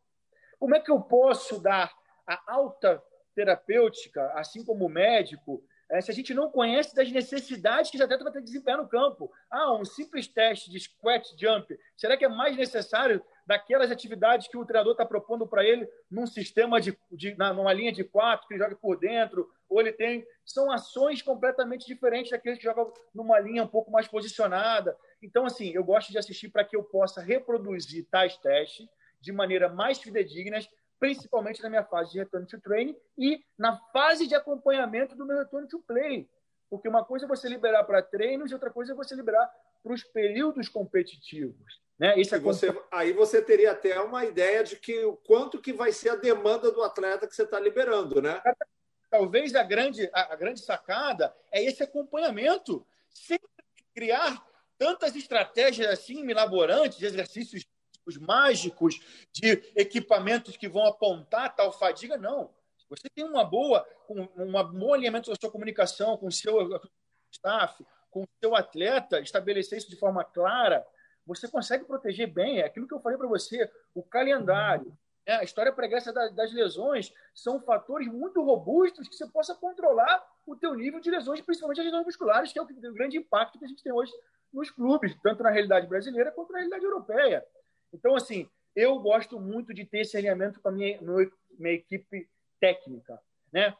Como é que eu posso dar a alta terapêutica, assim como o médico, é, se a gente não conhece das necessidades que esse atleta vai ter que desempenhar no campo. Ah, um simples teste de squat jump, será que é mais necessário daquelas atividades que o treinador está propondo para ele num sistema de, de na, numa linha de quatro que ele joga por dentro, ou ele tem são ações completamente diferentes daqueles que jogam numa linha um pouco mais posicionada. Então, assim, eu gosto de assistir para que eu possa reproduzir tais testes de maneira mais fidedigna principalmente na minha fase de return to training e na fase de acompanhamento do meu return to play. Porque uma coisa é você liberar para treinos e outra coisa é você liberar para os períodos competitivos. Né? Isso é você, aí você teria até uma ideia de que o quanto que vai ser a demanda do atleta que você está liberando, né? Talvez a grande, a, a grande sacada é esse acompanhamento, sem criar tantas estratégias assim milaborantes, exercícios os mágicos de equipamentos que vão apontar tal fadiga, não. Você tem uma boa, um, uma bom alinhamento da sua comunicação com o seu staff, com o seu atleta, estabelecer isso de forma clara, você consegue proteger bem. É aquilo que eu falei para você, o calendário, né? a história pregressa das lesões são fatores muito robustos que você possa controlar o teu nível de lesões, principalmente as lesões musculares, que é o grande impacto que a gente tem hoje nos clubes, tanto na realidade brasileira quanto na realidade europeia. Então, assim, eu gosto muito de ter esse alinhamento com a minha, minha equipe técnica. Né?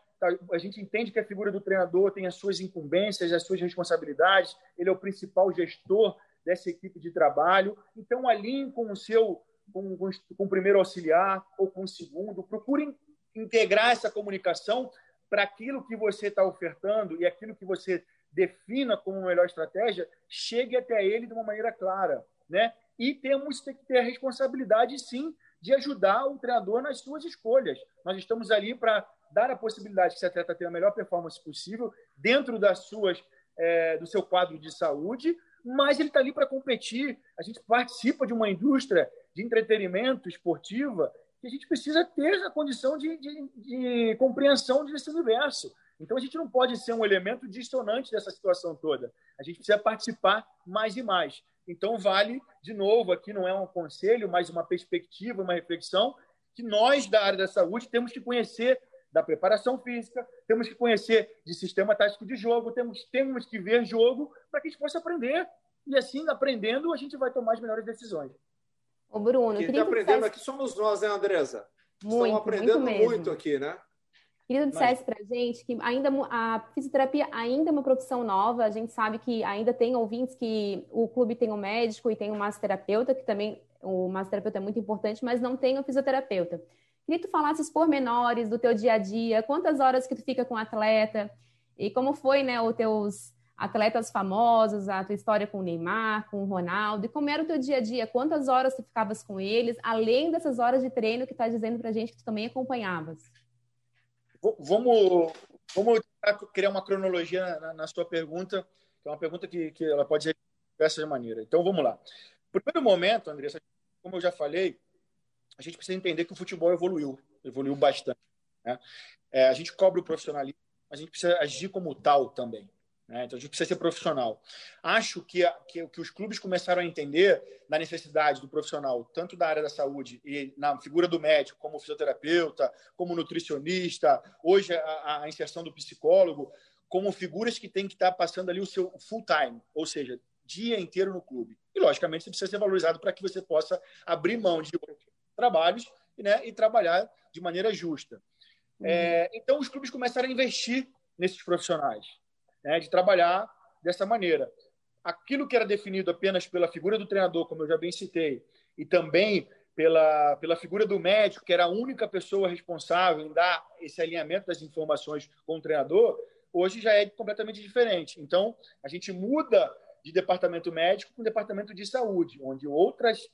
A gente entende que a figura do treinador tem as suas incumbências, as suas responsabilidades, ele é o principal gestor dessa equipe de trabalho. Então, alinhe com o seu, com, com, o primeiro auxiliar ou com o segundo, procure integrar essa comunicação para aquilo que você está ofertando e aquilo que você defina como melhor estratégia, chegue até ele de uma maneira clara. Né? E temos que ter a responsabilidade, sim, de ajudar o treinador nas suas escolhas. Nós estamos ali para dar a possibilidade que esse atleta tenha a melhor performance possível dentro das suas, é, do seu quadro de saúde, mas ele está ali para competir. A gente participa de uma indústria de entretenimento esportiva que a gente precisa ter a condição de, de, de compreensão desse universo. Então a gente não pode ser um elemento dissonante dessa situação toda. A gente precisa participar mais e mais. Então, vale, de novo, aqui não é um conselho, mas uma perspectiva, uma reflexão, que nós da área da saúde temos que conhecer da preparação física, temos que conhecer de sistema tático de jogo, temos, temos que ver jogo para que a gente possa aprender. E assim, aprendendo, a gente vai tomar as melhores decisões. Ô, Bruno, quem está aprendendo aqui somos nós, né, Andresa? Muito, Estamos aprendendo muito, muito aqui, né? Queria que dissesse para gente que ainda a fisioterapia ainda é uma profissão nova. A gente sabe que ainda tem ouvintes que o clube tem um médico e tem um massoterapeuta, que também o massoterapeuta é muito importante, mas não tem o fisioterapeuta. Queria que tu falasses os pormenores do teu dia a dia, quantas horas que tu fica com o atleta e como foi, né, os teus atletas famosos, a tua história com o Neymar, com o Ronaldo, e como era o teu dia a dia, quantas horas tu ficavas com eles, além dessas horas de treino que tá dizendo pra gente que tu também acompanhavas. Vamos, vamos criar uma cronologia na, na, sua pergunta, que é uma pergunta que, que ela pode ser de diversas maneiras. Então, vamos lá. Primeiro momento, Andressa, como eu já falei, a gente precisa entender que o futebol evoluiu, evoluiu bastante. Né? É, a gente cobra o profissionalismo, a gente precisa agir como tal também. Né? Então a gente precisa ser profissional. Acho que, a, que, que, os clubes começaram a entender da necessidade do profissional, tanto da área da saúde e na figura do médico, como fisioterapeuta, como nutricionista, hoje a, a inserção do psicólogo, como figuras que têm que estar passando ali o seu full time, ou seja, dia inteiro no clube. E, logicamente, você precisa ser valorizado para que você possa abrir mão de trabalhos né, e trabalhar de maneira justa. Uhum. É, então, os clubes começaram a investir nesses profissionais né, de trabalhar dessa maneira. Aquilo que era definido apenas pela figura do treinador, como eu já bem citei, e também pela, pela figura do médico, que era a única pessoa responsável em dar esse alinhamento das informações com o treinador, hoje já é completamente diferente. Então, a gente muda de departamento médico para um departamento de saúde, onde outras,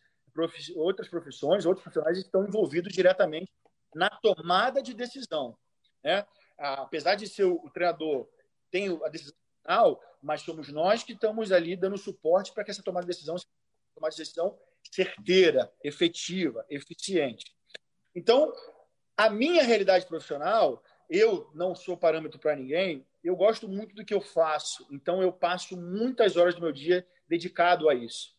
outras profissões, outros profissionais estão envolvidos diretamente na tomada de decisão. Né? Apesar de ser o treinador tem a decisão final, mas somos nós que estamos ali dando suporte para que essa tomada de decisão seja uma decisão certeira, efetiva, eficiente. Então, a minha realidade profissional, eu não sou parâmetro para ninguém, eu gosto muito do que eu faço, então eu passo muitas horas do meu dia dedicado a isso.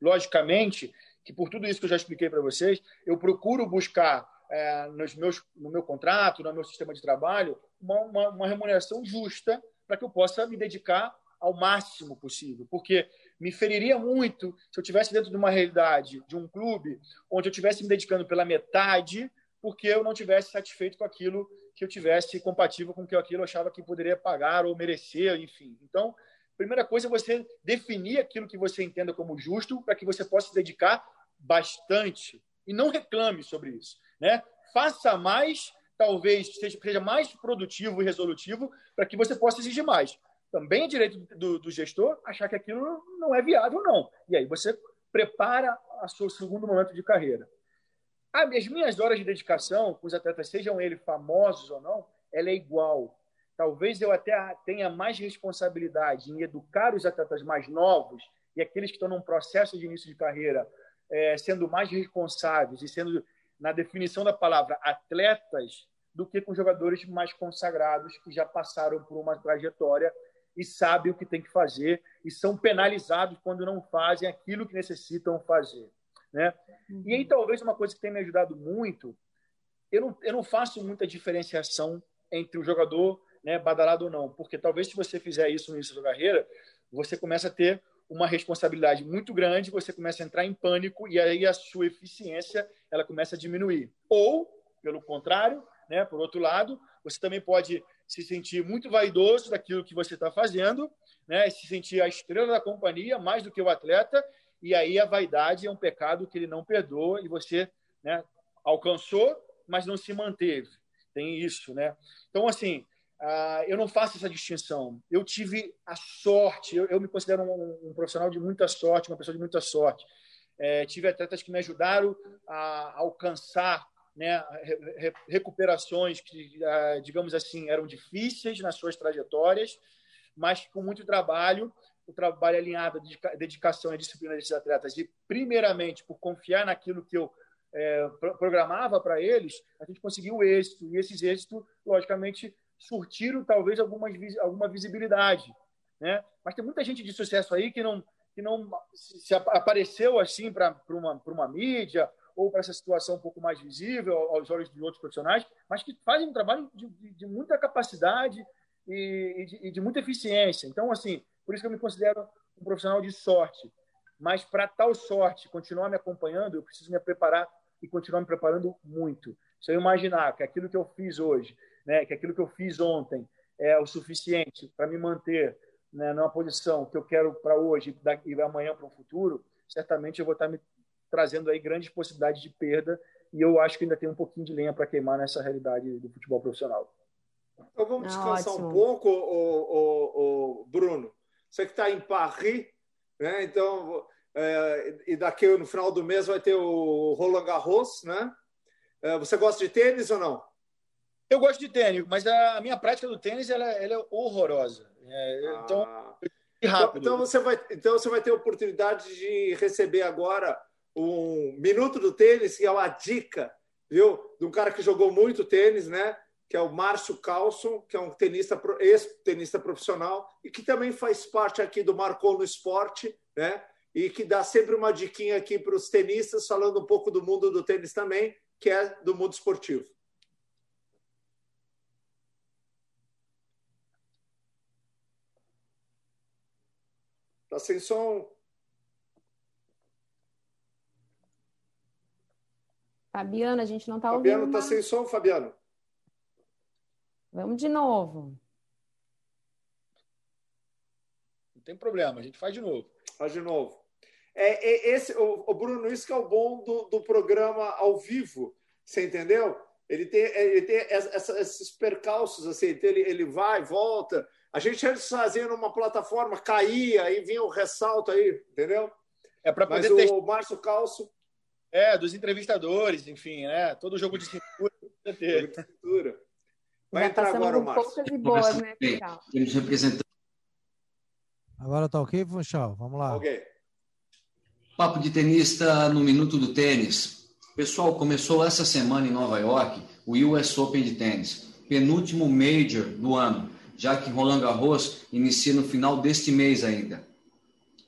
Logicamente, que por tudo isso que eu já expliquei para vocês, eu procuro buscar é, nos meus, no meu contrato, no meu sistema de trabalho, uma, uma, uma remuneração justa para que eu possa me dedicar ao máximo possível, porque me feriria muito se eu tivesse dentro de uma realidade de um clube onde eu tivesse me dedicando pela metade, porque eu não tivesse satisfeito com aquilo que eu tivesse compatível com o que aquilo eu achava que poderia pagar ou merecer, enfim. Então, primeira coisa é você definir aquilo que você entenda como justo para que você possa se dedicar bastante e não reclame sobre isso, né? Faça mais talvez seja, mais produtivo e resolutivo para que você possa exigir mais. Também é direito do, do, gestor achar que aquilo não é viável, não. E aí você prepara o seu segundo momento de carreira. As minhas horas de dedicação com os atletas, sejam eles famosos ou não, ela é igual. Talvez eu até tenha mais responsabilidade em educar os atletas mais novos e aqueles que estão num processo de início de carreira, é, sendo mais responsáveis e sendo na definição da palavra atletas do que com jogadores mais consagrados que já passaram por uma trajetória e sabem o que tem que fazer e são penalizados quando não fazem aquilo que necessitam fazer. Né? E aí, talvez uma coisa que tem me ajudado muito, eu não, eu não faço muita diferenciação entre o jogador né, badalado ou não, porque talvez se você fizer isso no início da carreira, você começa a ter uma responsabilidade muito grande, você começa a entrar em pânico e aí a sua eficiência ela começa a diminuir. Ou, pelo contrário, né, por outro lado, você também pode se sentir muito vaidoso daquilo que você está fazendo, né, se sentir a estrela da companhia mais do que o atleta, e aí a vaidade é um pecado que ele não perdoa e você né, alcançou, mas não se manteve. Tem isso, né? Então, assim, Uh, eu não faço essa distinção. Eu tive a sorte, eu, eu me considero um, um, profissional de muita sorte, uma pessoa de muita sorte. É, tive atletas que me ajudaram a alcançar né, re, recuperações que, uh, digamos assim, eram difíceis nas suas trajetórias, mas com muito trabalho, o trabalho alinhado, a dedicação e a disciplina desses atletas, e primeiramente por confiar naquilo que eu é, programava para eles, a gente conseguiu o êxito, e esses êxitos, logicamente, surtiram talvez alguma, alguma visibilidade. Né? Mas tem muita gente de sucesso aí que não, que não se apareceu assim para uma, uma mídia ou para essa situação um pouco mais visível aos olhos de outros profissionais, mas que fazem um trabalho de, de muita capacidade e, e, de, e de muita eficiência. Então, assim, por isso que eu me considero um profissional de sorte. Mas para tal sorte continuar me acompanhando, eu preciso me preparar e continuar me preparando muito. Se eu imaginar que aquilo que eu fiz hoje, né, que aquilo que eu fiz ontem é o suficiente para me manter né, numa posição que eu quero para hoje e amanhã para o futuro, certamente eu vou estar me trazendo aí grandes possibilidades de perda e eu acho que ainda tem um pouquinho de lenha para queimar nessa realidade do futebol profissional. Então vamos descansar Ótimo. um pouco, o, o, o Bruno. Você que está em Paris, né? Então, é, e daqui no final do mês vai ter o Roland Garros, né? É, você gosta de tênis ou não? Eu gosto de tênis, mas a minha prática do tênis ela, ela é horrorosa. É, ah. Então, rápido. Então, então, você vai, então você vai ter a oportunidade de receber agora um minuto do tênis, que é uma dica, viu? De um cara que jogou muito tênis, né? Que é o Márcio Carlson, que é um tenista, ex-tenista profissional e que também faz parte aqui do Marcou no Esporte, né? E que dá sempre uma diquinha aqui para os tenistas, falando um pouco do mundo do tênis também, que é do mundo esportivo. Tá sem som? Fabiano, a gente não está ouvindo. Fabiano, está sem som, Fabiano? Vamos de novo. Não tem problema, a gente faz de novo. Faz de novo. É, é esse, o, o, Bruno, isso que é o bom do, do programa ao vivo, você entendeu? Ele tem, ele tem essa, esses percalços, assim, ele, ele vai, volta. A gente antes fazia numa plataforma, caía, aí vinha o ressalto aí, entendeu? É para poder Mas ter... o Márcio Calço é, dos entrevistadores, enfim, né? Todo jogo de cintura. Jogo de cintura. Vai Já entrar agora o Márcio. E boas, né, Temos representante. Agora tá ok, Funchal? Vamos lá. Ok. Papo de tenista no Minuto do Tênis. Pessoal, começou essa semana em Nova York o US Open de tênis, penúltimo Major do ano, já que Roland Garros inicia no final deste mês ainda.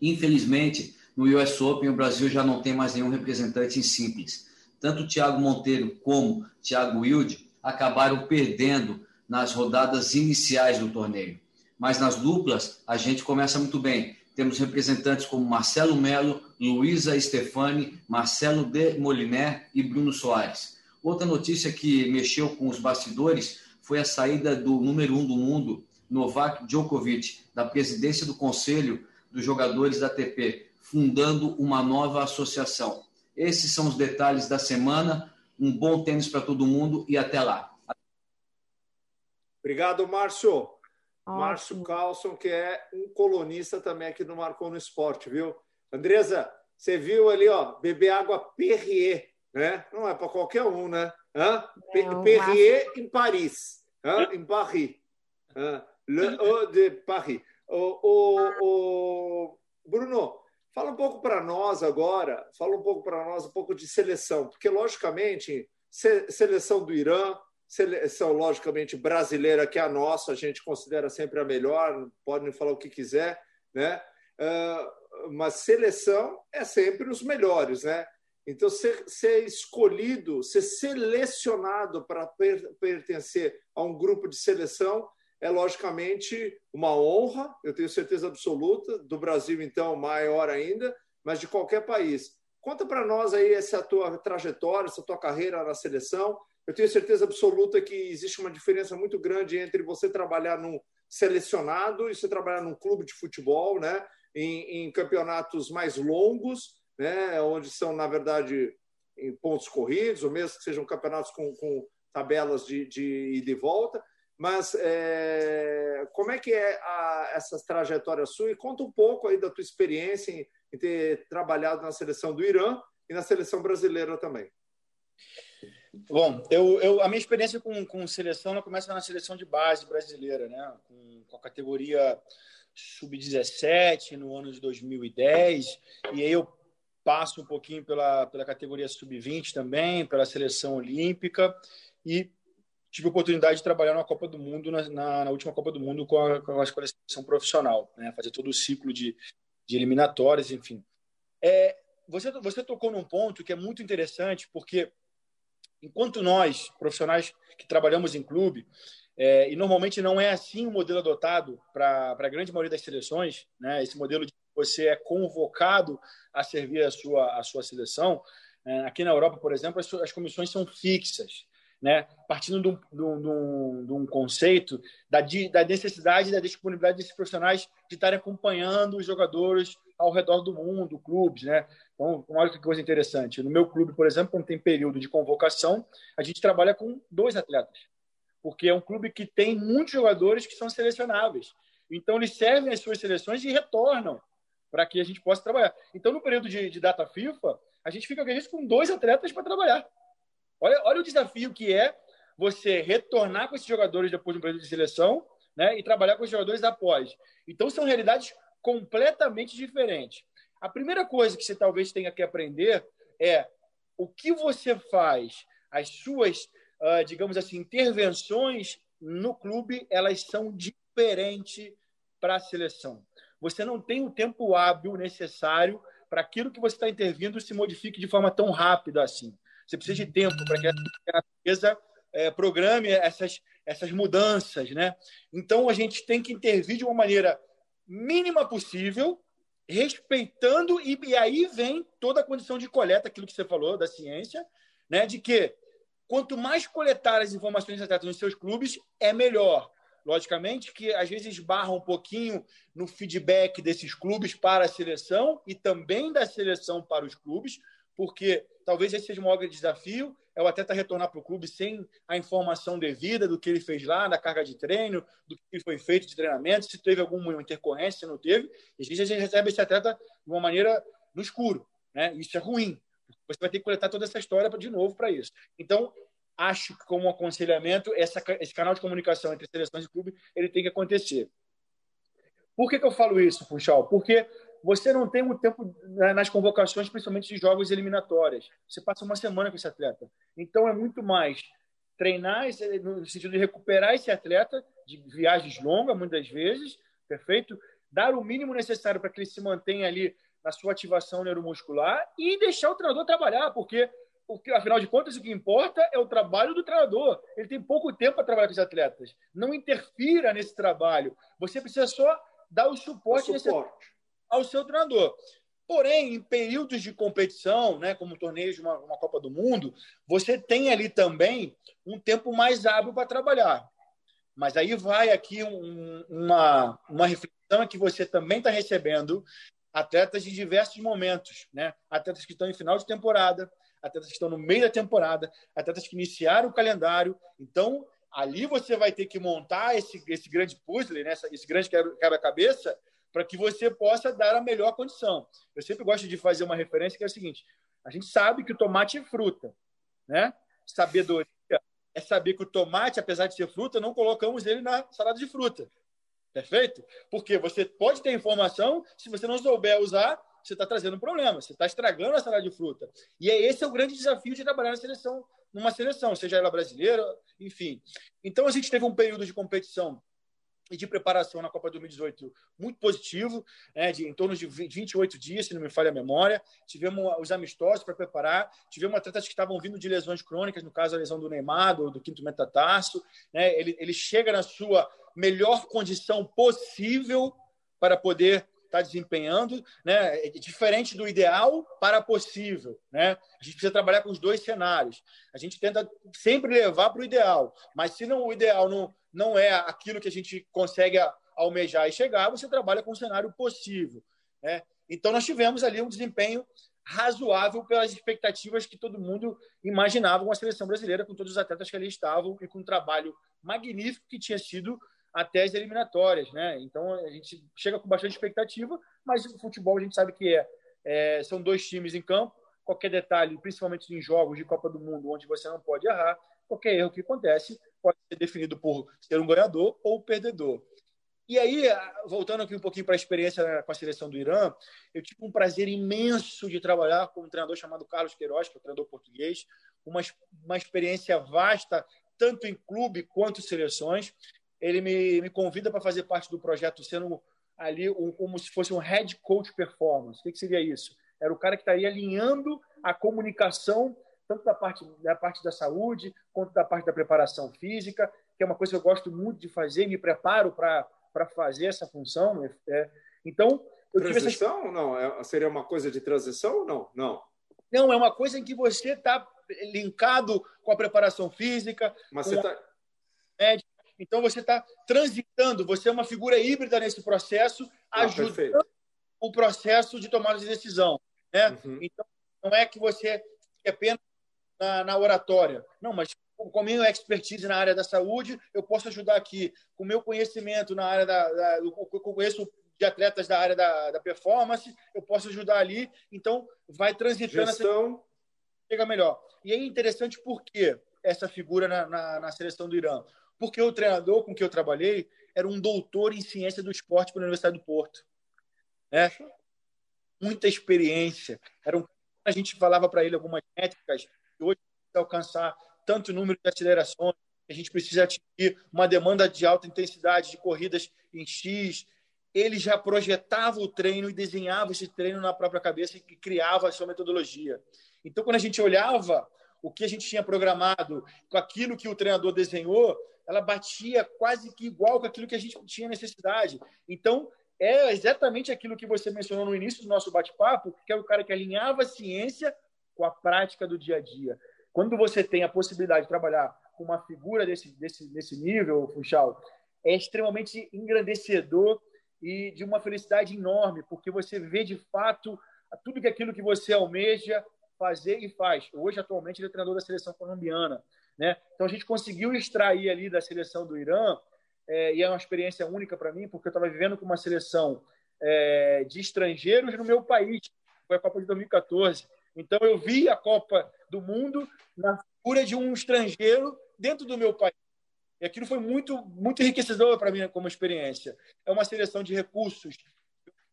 Infelizmente, no US Open, o Brasil já não tem mais nenhum representante em simples. Tanto Thiago Monteiro como Thiago Wilde acabaram perdendo nas rodadas iniciais do torneio. Mas nas duplas, a gente começa muito bem. Temos representantes como Marcelo Melo, Luísa Stefani, Marcelo de Moliner e Bruno Soares. Outra notícia que mexeu com os bastidores foi a saída do número um do mundo, Novak Djokovic, da presidência do Conselho dos Jogadores da ATP, fundando uma nova associação. Esses são os detalhes da semana. Um bom tênis para todo mundo e até lá. Obrigado, Márcio. Ótimo. Márcio Carlson, que é um colunista também aqui no Marcou no Esporte, viu? Andresa, você viu ali, ó, beber água Perrier, né? Não é para qualquer um, né? Não, Perrier Márcio... em Paris, Hã? em Paris. Hã? Le Eau de Paris. O, o, o... Bruno, Fala um pouco para nós agora, fala um pouco para nós um pouco de seleção, porque logicamente seleção do Irã, seleção logicamente brasileira que é a nossa, a gente considera sempre a melhor, podem falar o que quiser, né? Uh, mas seleção é sempre os melhores, né? Então ser, ser escolhido, ser selecionado para per, pertencer a um grupo de seleção é logicamente uma honra, eu tenho certeza absoluta, do Brasil, então, maior ainda, mas de qualquer país. Conta para nós aí essa tua trajetória, essa tua carreira na seleção. Eu tenho certeza absoluta que existe uma diferença muito grande entre você trabalhar num selecionado e você trabalhar num clube de futebol, né? em, em campeonatos mais longos, né? onde são, na verdade, em pontos corridos, ou mesmo que sejam campeonatos com, com tabelas de, de ida e volta. Mas é, como é que é a, essa trajetória sua? E conta um pouco aí da tua experiência em, em ter trabalhado na seleção do Irã e na seleção brasileira também. Bom, eu, eu, a minha experiência com, com seleção ela começa na seleção de base brasileira, né? com, com a categoria sub-17 no ano de 2010, e aí eu passo um pouquinho pela, pela categoria sub-20 também, pela seleção olímpica, e tive a oportunidade de trabalhar na Copa do Mundo, na, na, na última Copa do Mundo, com a, com a seleção profissional, né? fazer todo o ciclo de, de eliminatórias, enfim. É, você, você tocou num ponto que é muito interessante, porque enquanto nós, profissionais que trabalhamos em clube, é, e normalmente não é assim o modelo adotado para a grande maioria das seleções, né? esse modelo de você é convocado a servir a sua, a sua seleção. É, aqui na Europa, por exemplo, as, as comissões são fixas né? partindo de um, de um, de um conceito da, da, necessidade da disponibilidade desses profissionais de estarem acompanhando os jogadores ao redor do mundo, clubes. Né? Então, que coisa interessante. No meu clube, por exemplo, quando tem período de convocação, a gente trabalha com dois atletas, porque é um clube que tem muitos jogadores que são selecionáveis. Então, eles servem as suas seleções e retornam para que a gente possa trabalhar. Então, no período de, de data FIFA, a gente fica com dois atletas para trabalhar. Olha, olha o desafio que é você retornar com esses jogadores depois de um período de seleção né, e trabalhar com os jogadores após. Então, são realidades completamente diferentes. A primeira coisa que você talvez tenha que aprender é o que você faz, as suas, uh, digamos assim, intervenções no clube, elas são diferentes para a seleção. Você não tem o tempo hábil necessário para aquilo que você está intervindo se modifique de forma tão rápida assim. Você precisa de tempo para que a natureza é, programe essas, essas mudanças, né? Então a gente tem que intervir de uma maneira mínima possível, respeitando e, e aí vem toda a condição de coleta, aquilo que você falou da ciência, né? De que quanto mais coletar as informações atletas nos seus clubes, é melhor. Logicamente que às vezes esbarra um pouquinho no feedback desses clubes para a seleção e também da seleção para os clubes, porque talvez esse seja o maior desafio, é o atleta retornar para o clube sem a informação devida do que ele fez lá, da carga de treino, do que foi feito de treinamento, se teve alguma intercorrência, se não teve. Às vezes a gente recebe esse atleta de uma maneira no escuro. Né? Isso é ruim. Você vai ter que coletar toda essa história de novo para isso. Então, acho que como aconselhamento, essa, esse canal de comunicação entre seleções e clube, ele tem que acontecer. Por que, que eu falo isso, Funchal? Porque você não tem muito tempo nas convocações, principalmente de jogos eliminatórias. Você passa uma semana com esse atleta. Então, é muito mais treinar, no sentido de recuperar esse atleta de viagens longas, muitas vezes, perfeito? Dar o mínimo necessário para que ele se mantenha ali na sua ativação neuromuscular e deixar o treinador trabalhar, porque, porque afinal de contas, o que importa é o trabalho do treinador. Ele tem pouco tempo para trabalhar com os atletas. Não interfira nesse trabalho. Você precisa só dar o suporte, o suporte ao seu treinador. Porém, em períodos de competição, né, como torneios de uma, uma Copa do Mundo, você tem ali também um tempo mais hábil para trabalhar. Mas aí vai aqui um, uma, uma reflexão que você também está recebendo atletas de diversos momentos, né? Atletas que estão em final de temporada, atletas que estão no meio da temporada, atletas que iniciaram o calendário. Então, ali você vai ter que montar esse, esse grande puzzle, né? esse grande quebra-cabeça, para que você possa dar a melhor condição. Eu sempre gosto de fazer uma referência que é a seguinte: a gente sabe que o tomate é fruta, né? Sabedoria é saber que o tomate, apesar de ser fruta, não colocamos ele na salada de fruta. Perfeito? Porque você pode ter informação, se você não souber usar, você está trazendo um problema, você está estragando a salada de fruta. E é esse é o grande desafio de trabalhar na seleção, numa seleção, seja ela brasileira, enfim. Então a gente teve um período de competição e de preparação na Copa 2018 muito positivo, né, de em torno de 28 dias, se não me falha a memória. Tivemos os amistosos para preparar, tivemos atletas que estavam vindo de lesões crônicas, no caso a lesão do Neymar, do, do quinto metatarso. Né, ele, ele chega na sua melhor condição possível para poder estar desempenhando, né? É diferente do ideal para possível, né? A gente precisa trabalhar com os dois cenários. A gente tenta sempre levar para o ideal, mas se não o ideal não não é aquilo que a gente consegue almejar e chegar, você trabalha com o cenário possível. Né? Então, nós tivemos ali um desempenho razoável pelas expectativas que todo mundo imaginava com a seleção brasileira, com todos os atletas que ali estavam e com um trabalho magnífico que tinha sido até as eliminatórias. Né? Então, a gente chega com bastante expectativa, mas o futebol a gente sabe que é, é são dois times em campo, qualquer detalhe, principalmente em jogos de Copa do Mundo, onde você não pode errar, qualquer erro que acontece pode ser definido por ser um ganhador ou um perdedor. E aí, voltando aqui um pouquinho para a experiência com a seleção do Irã, eu tive um prazer imenso de trabalhar com um treinador chamado Carlos Queiroz, que é o treinador português, uma, uma experiência vasta, tanto em clube quanto seleções. Ele me, me convida para fazer parte do projeto, sendo ali um, como se fosse um head coach performance. O que, que seria isso? era o cara que estaria alinhando a comunicação, tanto da parte da, parte da saúde, quanto da parte da preparação física, que é uma coisa que eu gosto muito de fazer, me preparo para fazer essa função. É, então, eu transição? Essa... Não, é, seria uma coisa de transição ou não? Não. Não, é uma coisa em que você está linkado com a preparação física. Mas você está. Então você está transitando, você é uma figura híbrida nesse processo, ah, ajudando perfeito. o processo de tomada de decisão. Né? Uhum. Então, não é que você fique apenas na, na oratória. Não, mas com a minha expertise na área da saúde, eu posso ajudar aqui. Com o meu conhecimento na área da. da eu conheço de atletas da área da, da performance, eu posso ajudar ali. Então, vai transitando Gestão. essa. Chega melhor. E é interessante porque essa figura na, na, na, seleção do Irã. Porque o treinador com que eu trabalhei era um doutor em ciência do esporte pela Universidade do Porto. Né? Muita experiência. Era um... A gente falava para ele algumas métricas que hoje alcançar tanto número de acelerações, a gente precisa atingir uma demanda de alta intensidade de corridas em X, ele já projetava o treino e desenhava esse treino na própria cabeça e criava a sua metodologia. Então, quando a gente olhava o que a gente tinha programado com aquilo que o treinador desenhou, ela batia quase que igual com aquilo que a gente tinha necessidade. Então, é exatamente aquilo que você mencionou no início do nosso bate-papo, que é o cara que alinhava a ciência com a prática do dia a dia. Quando você tem a possibilidade de trabalhar com uma figura desse, desse, desse nível, Funchal, é extremamente engrandecedor e de uma felicidade enorme, porque você vê de fato tudo aquilo que você almeja fazer e faz. Hoje, atualmente, ele é treinador da seleção colombiana. Né? Então, a gente conseguiu extrair ali da seleção do Irã, é, e é uma experiência única para mim, porque eu estava vivendo com uma seleção é, de estrangeiros no meu país, foi a Copa de 2014. Então, eu vi a Copa do Mundo na figura de um estrangeiro dentro do meu país. E aquilo foi muito, muito enriquecedor para mim como experiência. É uma seleção de recursos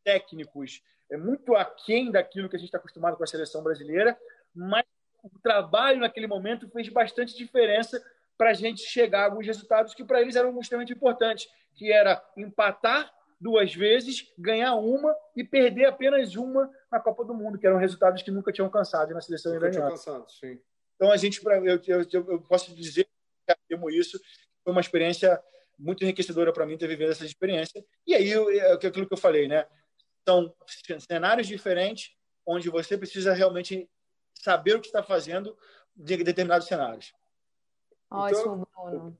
técnicos, é muito aquém daquilo que a gente está acostumado com a seleção brasileira, mas o trabalho naquele momento fez bastante diferença para a gente chegar a alguns resultados que para eles eram extremamente importantes, que era empatar duas vezes, ganhar uma e perder apenas uma na Copa do Mundo, que eram resultados que nunca tinham alcançado na seleção iraniana. Então a gente, eu, eu, eu posso dizer que afirmo isso, foi uma experiência muito enriquecedora para mim ter vivido essa experiência. E aí, é aquilo que eu falei, né? São cenários diferentes onde você precisa realmente saber o que está fazendo de determinados cenários. Ótimo, então, Bruno.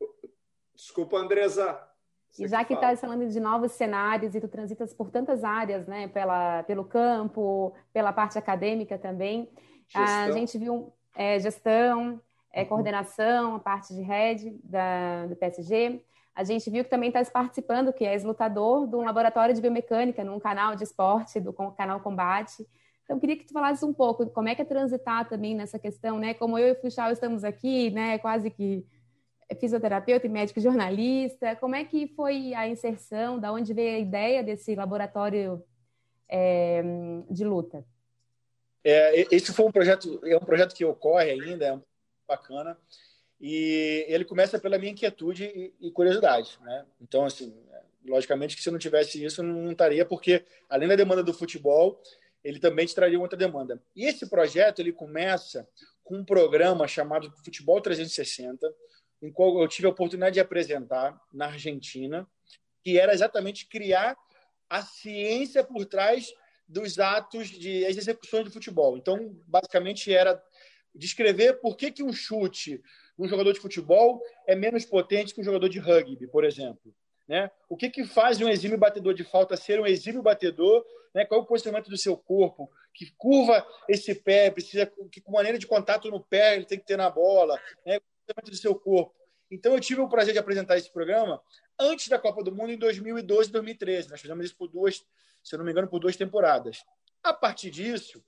Desculpa, Andresa. E já que está falando de novos cenários e tu transitas por tantas áreas, né? Pela, pelo campo, pela parte acadêmica também. Gestão. A gente viu é, gestão, é, uhum. coordenação, a parte de rede da, do PSG. A gente viu que também está participando, que é ex-lutador de um laboratório de biomecânica num canal de esporte, do canal Combate. Então, queria que tu falasses um pouco como é que é transitar também nessa questão, né? Como eu e o Fuxal estamos aqui, né? Quase que fisioterapeuta e médico jornalista. Como é que foi a inserção? Da onde veio a ideia desse laboratório é, de luta? É, esse foi um projeto, é um projeto que ocorre ainda, é bacana. E ele começa pela minha inquietude e, curiosidade, né? Então, assim, logicamente que se não tivesse isso, não estaria, porque além da demanda do futebol, ele também te traria outra demanda. E esse projeto, ele começa com um programa chamado Futebol 360, em qual eu tive a oportunidade de apresentar na Argentina, que era exatamente criar a ciência por trás dos atos de execuções de futebol. Então, basicamente, era descrever por que, que um chute um jogador de futebol é menos potente que um jogador de rugby, por exemplo. Né? O que, que faz um exímio batedor de falta ser um exímio batedor? Né? Qual é o posicionamento do seu corpo? Que curva esse pé? Precisa que maneira de contato no pé ele tem que ter na bola? Né? O posicionamento do seu corpo. Então eu tive o prazer de apresentar esse programa antes da Copa do Mundo em 2012 e 2013. Nós fizemos isso por duas, se eu não me engano, por duas temporadas. A partir disso,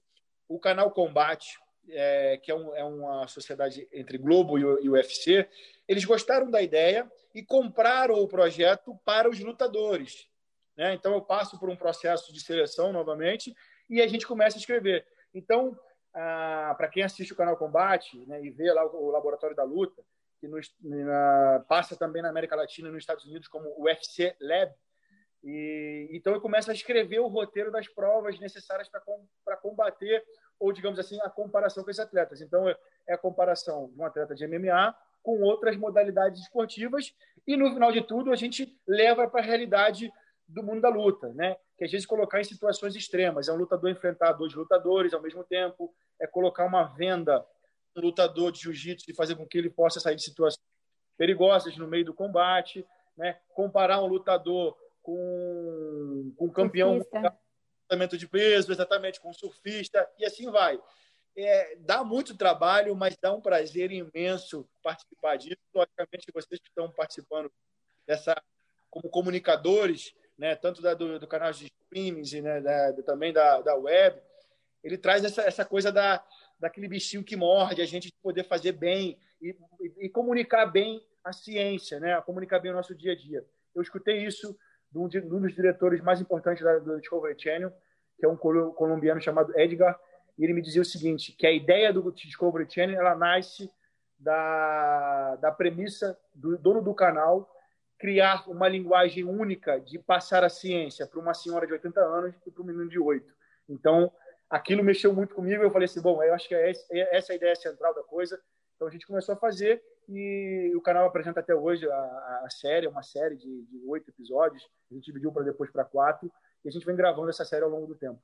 o canal Combate é, que é, um, é, uma sociedade entre Globo e e UFC, eles gostaram da ideia e compraram o projeto para os lutadores. Né? Então, eu passo por um processo de seleção novamente e a gente começa a escrever. Então, ah, para quem assiste o canal Combate né, e vê lá o, o Laboratório da Luta, que nos, na, passa também na América Latina e nos Estados Unidos como o UFC Lab, e, então eu começo a escrever o roteiro das provas necessárias para combater ou, digamos assim, a comparação com esses atletas. Então, é a comparação de um atleta de MMA com outras modalidades esportivas e, no final de tudo, a gente leva para a realidade do mundo da luta, né? Que às vezes colocar em situações extremas, é um lutador enfrentar dois lutadores ao mesmo tempo, é colocar uma venda um lutador de jiu-jitsu e fazer com que ele possa sair de situações perigosas no meio do combate, né? Comparar um lutador com, com um campeão de peso, exatamente com surfista e assim vai. É, dá muito trabalho, mas dá um prazer imenso participar disso. Logicamente, vocês que estão participando dessa como comunicadores, né, tanto da, do, do, canal de streaming, né, da, também da, da web, ele traz essa, essa coisa da, daquele bichinho que morde, a gente poder fazer bem e, e, e, comunicar bem a ciência, né, comunicar bem o nosso dia a dia. Eu escutei isso de um, de um dos diretores mais importantes da, do Discovery Channel, que é um colombiano chamado Edgar, e ele me dizia o seguinte, que a ideia do Discovery Channel ela nasce da, da premissa do dono do canal criar uma linguagem única de passar a ciência para uma senhora de 80 anos e para um menino de 8. Então, aquilo mexeu muito comigo. Eu falei assim: bom, eu acho que é essa é a ideia central da coisa. Então, a gente começou a fazer e o canal apresenta até hoje a, a série, uma série de oito episódios. A gente dividiu para depois para quatro e a gente vem gravando essa série ao longo do tempo.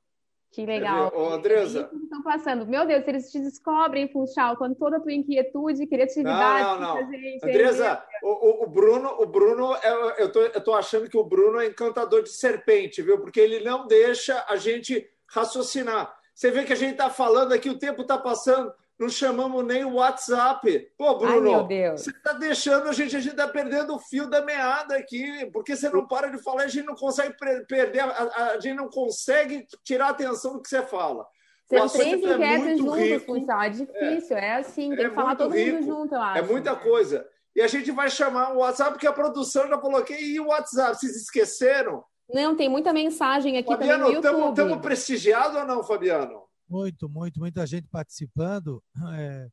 Que legal. Ô, Andresa. É estão passando. Meu Deus, eles te descobrem, Funchal, quando toda a tua inquietude, criatividade. Não, não, não. Gente, Andresa, o, o, Bruno, o Bruno é, eu, tô, eu tô achando que o Bruno é encantador de serpente, viu? Porque ele não deixa a gente raciocinar. Você vê que a gente está falando aqui, o tempo está passando não chamamos nem o WhatsApp. Pô, Bruno, Ai, você está deixando a gente, a gente está perdendo o fio da meada aqui, porque você não para de falar, a gente não consegue perder, a, a gente não consegue tirar a atenção do que você fala. São três é inquietos juntos, Funchal, é difícil, é, é assim, tem é que falar todo rico, mundo junto, eu é acho. É muita coisa. E a gente vai chamar o WhatsApp, porque a produção já coloquei, e o WhatsApp, vocês esqueceram? Não, tem muita mensagem aqui Fabiano, também no YouTube. Estamos prestigiados ou não, Fabiano? Muito, muito, muita gente participando. É,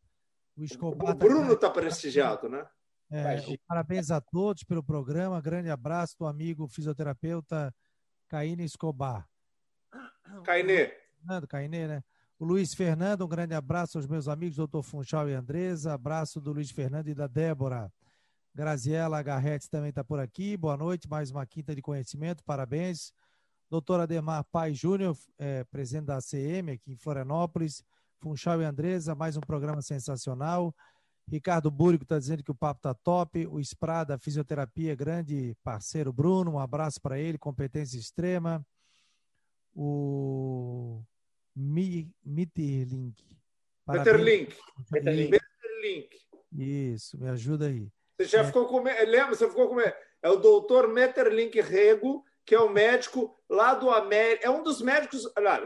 o Escobar. O tá Bruno está tá prestigiado, né? É, parabéns a todos pelo programa. Grande abraço do amigo fisioterapeuta Caíne Escobar. Caine. Fernando, Caine, né? O Luiz Fernando, um grande abraço aos meus amigos, doutor Funchal e Andresa. Abraço do Luiz Fernando e da Débora. Graziela Garretes também está por aqui. Boa noite, mais uma quinta de conhecimento. Parabéns. Doutor Ademar Pai Júnior, é, presidente da ACM aqui em Florianópolis. Funchal e Andresa, mais um programa sensacional. Ricardo Búrico está dizendo que o papo está top. O Spra da Fisioterapia, grande parceiro Bruno, um abraço para ele, competência extrema. O Mitterlink. Metterlink. Metterlink. Isso, me ajuda aí. Você já é. ficou com. Lembra? Você ficou com. É o doutor Metterlink Rego, que é o médico lá do América. É um dos médicos.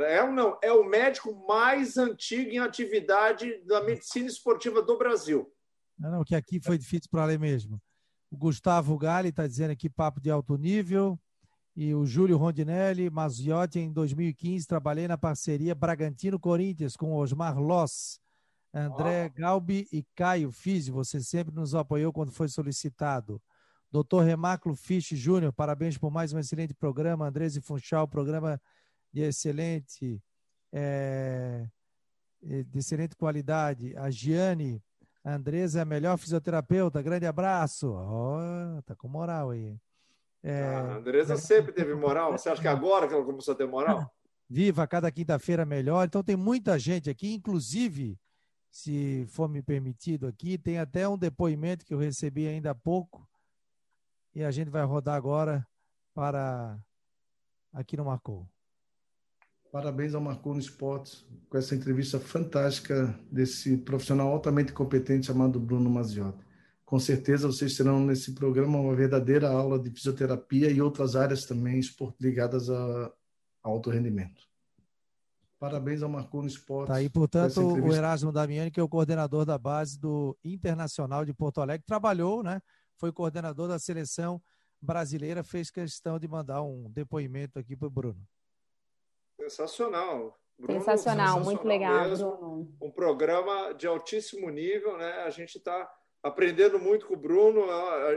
É um não, é o médico mais antigo em atividade da medicina esportiva do Brasil. Não, não que aqui foi difícil para ler mesmo. O Gustavo Gali está dizendo aqui papo de alto nível. E o Júlio Rondinelli, Maziotti, em 2015, trabalhei na parceria Bragantino-Corinthians com Osmar Loss, André oh. Galbi e Caio Físio. Você sempre nos apoiou quando foi solicitado. Doutor Remáculo Fisch Júnior, parabéns por mais um excelente programa. Andrés e Funchal, programa de excelente, é, de excelente qualidade. A Giane a Andresa é a melhor fisioterapeuta. Grande abraço. Oh, tá com moral aí. É, ah, a Andresa sempre teve moral. Você acha que agora que ela começou a ter moral? Viva, cada quinta-feira melhor. Então tem muita gente aqui, inclusive, se for me permitido aqui, tem até um depoimento que eu recebi ainda há pouco e a gente vai rodar agora para aqui no Marcou. Parabéns ao Marcou no Esportes com essa entrevista fantástica desse profissional altamente competente chamado Bruno Maziotti. Com certeza vocês terão nesse programa uma verdadeira aula de fisioterapia e outras áreas também ligadas a, alto rendimento. Parabéns ao Marcou no Esportes. Tá aí, portanto, o Erasmo Damiani, que é o coordenador da base do Internacional de Porto Alegre, trabalhou, né? Foi coordenador da seleção brasileira, fez questão de mandar um depoimento aqui para o Bruno. Sensacional. Bruno, sensacional, sensacional, muito legal, mesmo. Bruno. Um programa de altíssimo nível, né? A gente está aprendendo muito com o Bruno.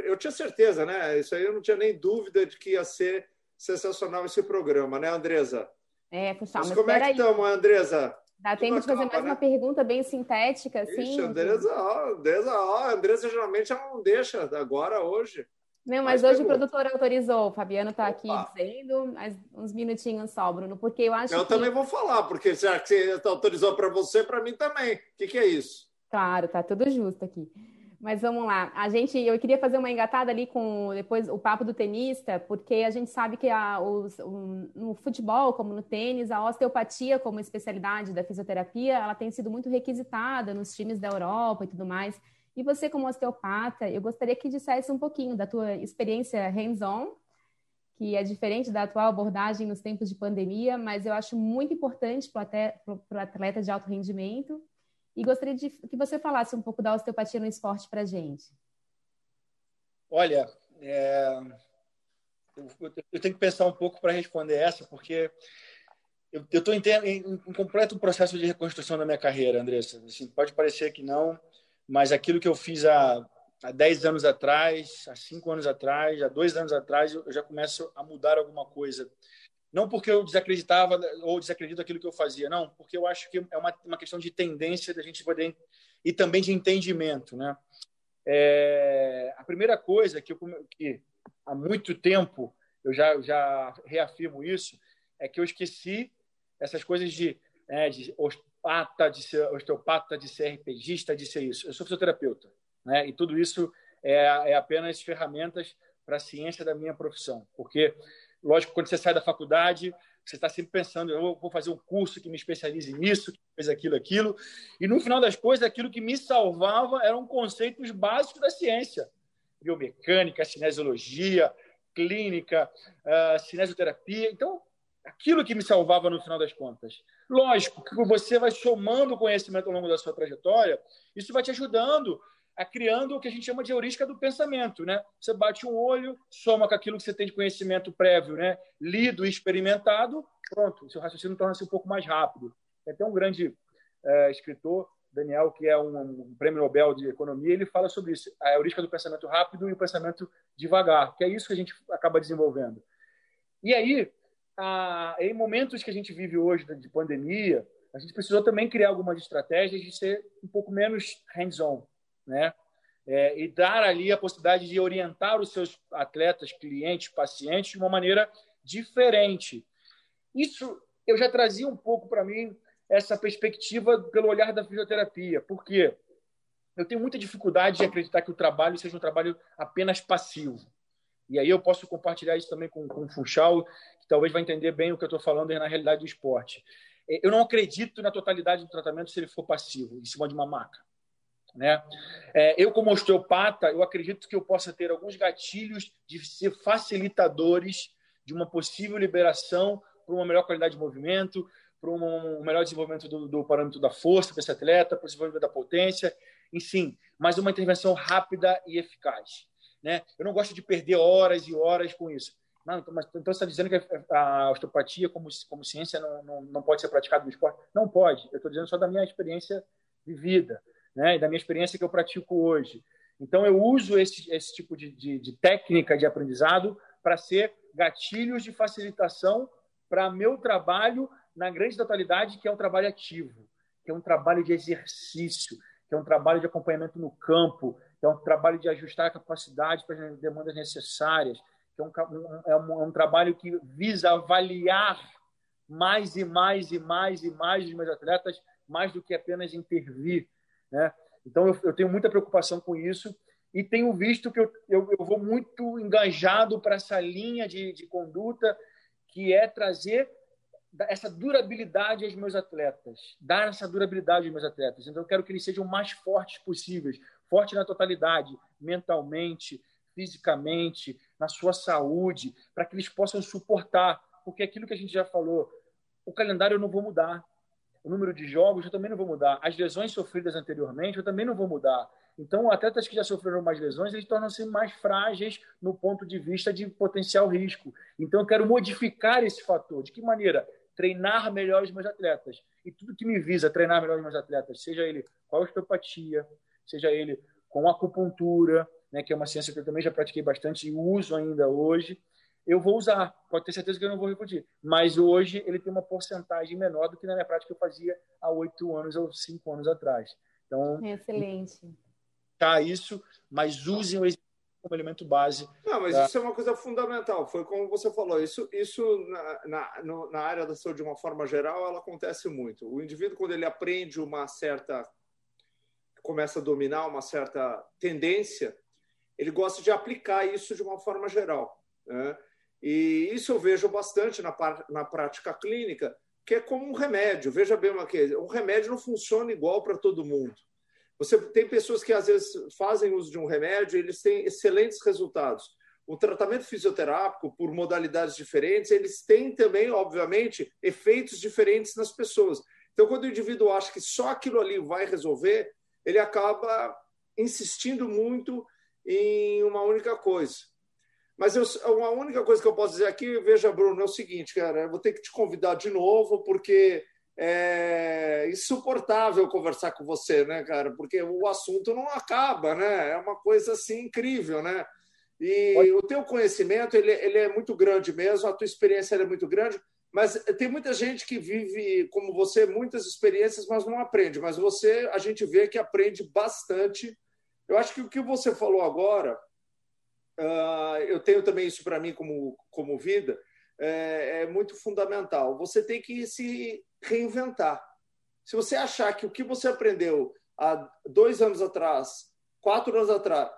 Eu tinha certeza, né? Isso aí eu não tinha nem dúvida de que ia ser sensacional esse programa, né, Andresa? É, puxar, mas, mas como é que estamos, Andresa? Dá tempo de fazer mais né? uma pergunta bem sintética, assim? Ixi, Andresa, ó, Andresa, ó, Andresa geralmente ela não deixa agora, hoje. Não, mas, mas hoje pergunta. o produtor autorizou. O Fabiano está aqui dizendo, mas uns minutinhos só, Bruno, porque eu acho eu que... também vou falar, porque já que você autorizou para você, para mim também. O que, que é isso? Claro, tá tudo justo aqui. Mas vamos lá. A gente, eu queria fazer uma engatada ali com depois o papo do tenista, porque a gente sabe que a, os, um, no futebol, como no tênis, a osteopatia como especialidade da fisioterapia, ela tem sido muito requisitada nos times da Europa e tudo mais. E você, como osteopata, eu gostaria que dissesse um pouquinho da tua experiência hands-on, que é diferente da atual abordagem nos tempos de pandemia, mas eu acho muito importante para o atleta de alto rendimento e gostaria de que você falasse um pouco da osteopatia no esporte para a gente. Olha, é... eu, eu, tenho que pensar um pouco para responder essa, porque eu estou em, em, completo processo de reconstrução da minha carreira, Andressa. Assim, pode parecer que não, mas aquilo que eu fiz há, há 10 anos atrás, há 5 anos atrás, há 2 anos atrás, eu já começo a mudar alguma coisa não porque eu desacreditava ou desacredito aquilo que eu fazia, não, porque eu acho que é uma, uma questão de tendência da gente poder e também de entendimento, né? É, a primeira coisa que, eu, que há muito tempo eu já, já reafirmo isso é que eu esqueci essas coisas de, né, de osteopata, de ser osteopata, de ser RPGista, de ser isso. Eu sou fisioterapeuta, né? E tudo isso é, é apenas ferramentas para a ciência da minha profissão, porque Lógico, quando você sai da faculdade, você está sempre pensando, eu vou fazer um curso que me especialize nisso, que fez aquilo, aquilo. E no final das coisas, aquilo que me salvava eram conceitos básicos da ciência: biomecânica, cinesiologia, clínica, uh, cinesioterapia. Então, aquilo que me salvava no final das contas. Lógico que você vai somando conhecimento ao longo da sua trajetória, isso vai te ajudando criando o que a gente chama de heurística do pensamento, né? Você bate um olho, soma com aquilo que você tem de conhecimento prévio, né? Lido e experimentado, pronto, o seu raciocínio torna-se um pouco mais rápido. Tem até um grande é, escritor, Daniel, que é um, um, prêmio Nobel de economia, ele fala sobre isso, a heurística do pensamento rápido e o pensamento devagar, que é isso que a gente acaba desenvolvendo. E aí, a, em momentos que a gente vive hoje de pandemia, a gente precisou também criar algumas estratégias de ser um pouco menos hands-on, né? É, e dar ali a possibilidade de orientar os seus atletas, clientes, pacientes de uma maneira diferente. Isso eu já trazia um pouco para mim essa perspectiva pelo olhar da fisioterapia, porque eu tenho muita dificuldade de acreditar que o trabalho seja um trabalho apenas passivo. E aí eu posso compartilhar isso também com, com o Funchal, que talvez vai entender bem o que eu estou falando na realidade do esporte. Eu não acredito na totalidade do tratamento se ele for passivo, em cima de uma maca. Né? É, eu, como osteopata, eu acredito que eu possa ter alguns gatilhos de ser facilitadores de uma possível liberação para uma melhor qualidade de movimento, para um melhor desenvolvimento do, do parâmetro da força para esse atleta, para o desenvolvimento da potência, enfim, mas uma intervenção rápida e eficaz. Né? Eu não gosto de perder horas e horas com isso. Não, então, mas, então você está dizendo que a osteopatia, como, como ciência, não, não, não pode ser praticada no esporte? Não pode. Eu estou dizendo só da minha experiência vivida né, e da minha experiência que eu pratico hoje. Então, eu uso esse, esse tipo de, de, de técnica de aprendizado para ser gatilhos de facilitação para meu trabalho na grande totalidade, que é um trabalho ativo, que é um trabalho de exercício, que é um trabalho de acompanhamento no campo, que é um trabalho de ajustar a capacidade para as demandas necessárias, que é um, é um, é um trabalho que visa avaliar mais e mais e mais e mais os meus atletas, mais do que apenas intervir. Né? Então, eu, eu, tenho muita preocupação com isso e tenho visto que eu, eu, eu vou muito engajado para essa linha de, de conduta que é trazer essa durabilidade aos meus atletas, dar essa durabilidade aos meus atletas. Então, eu quero que eles sejam mais fortes possíveis, forte na totalidade, mentalmente, fisicamente, na sua saúde, para que eles possam suportar, porque aquilo que a gente já falou, o calendário eu não vou mudar, o número de jogos eu também não vou mudar. As lesões sofridas anteriormente eu também não vou mudar. Então, atletas que já sofreram mais lesões, eles tornam-se mais frágeis no ponto de vista de potencial risco. Então, eu quero modificar esse fator. De que maneira? Treinar melhor os meus atletas. E tudo que me visa treinar melhor os meus atletas, seja ele com a osteopatia, seja ele com acupuntura, né, que é uma ciência que eu também já pratiquei bastante e uso ainda hoje, eu vou usar. Pode ter certeza que eu não vou repetir. Mas hoje ele tem uma porcentagem menor do que na minha prática eu fazia há oito anos ou cinco anos atrás. Então, Excelente. Tá isso, mas usem o exercício como elemento base. Não, mas da... isso é uma coisa fundamental. Foi como você falou. Isso, isso na, na, no, na área da saúde, de uma forma geral, ela acontece muito. O indivíduo, quando ele aprende uma certa. começa a dominar uma certa tendência, ele gosta de aplicar isso de uma forma geral. Né? E isso eu vejo bastante na, na prática clínica, que é como um remédio. Veja bem uma coisa: um remédio não funciona igual para todo mundo. Você tem pessoas que às vezes fazem uso de um remédio eles têm excelentes resultados. O tratamento fisioterápico, por modalidades diferentes, eles têm também, obviamente, efeitos diferentes nas pessoas. Então, quando o indivíduo acha que só aquilo ali vai resolver, ele acaba insistindo muito em uma única coisa. Mas eu, uma única coisa que eu posso dizer aqui, veja, Bruno, é o seguinte, cara, eu vou ter que te convidar de novo, porque é insuportável conversar com você, né, cara? Porque o assunto não acaba, né? É uma coisa assim incrível, né? E o teu conhecimento ele, ele é muito grande mesmo, a tua experiência é muito grande, mas tem muita gente que vive como você muitas experiências, mas não aprende. Mas você, a gente vê que aprende bastante. Eu acho que o que você falou agora, uh, eu tenho também isso para mim como como vida, é, é muito fundamental. Você tem que se reinventar. Se você achar que o que você aprendeu há dois anos atrás, quatro anos atrás,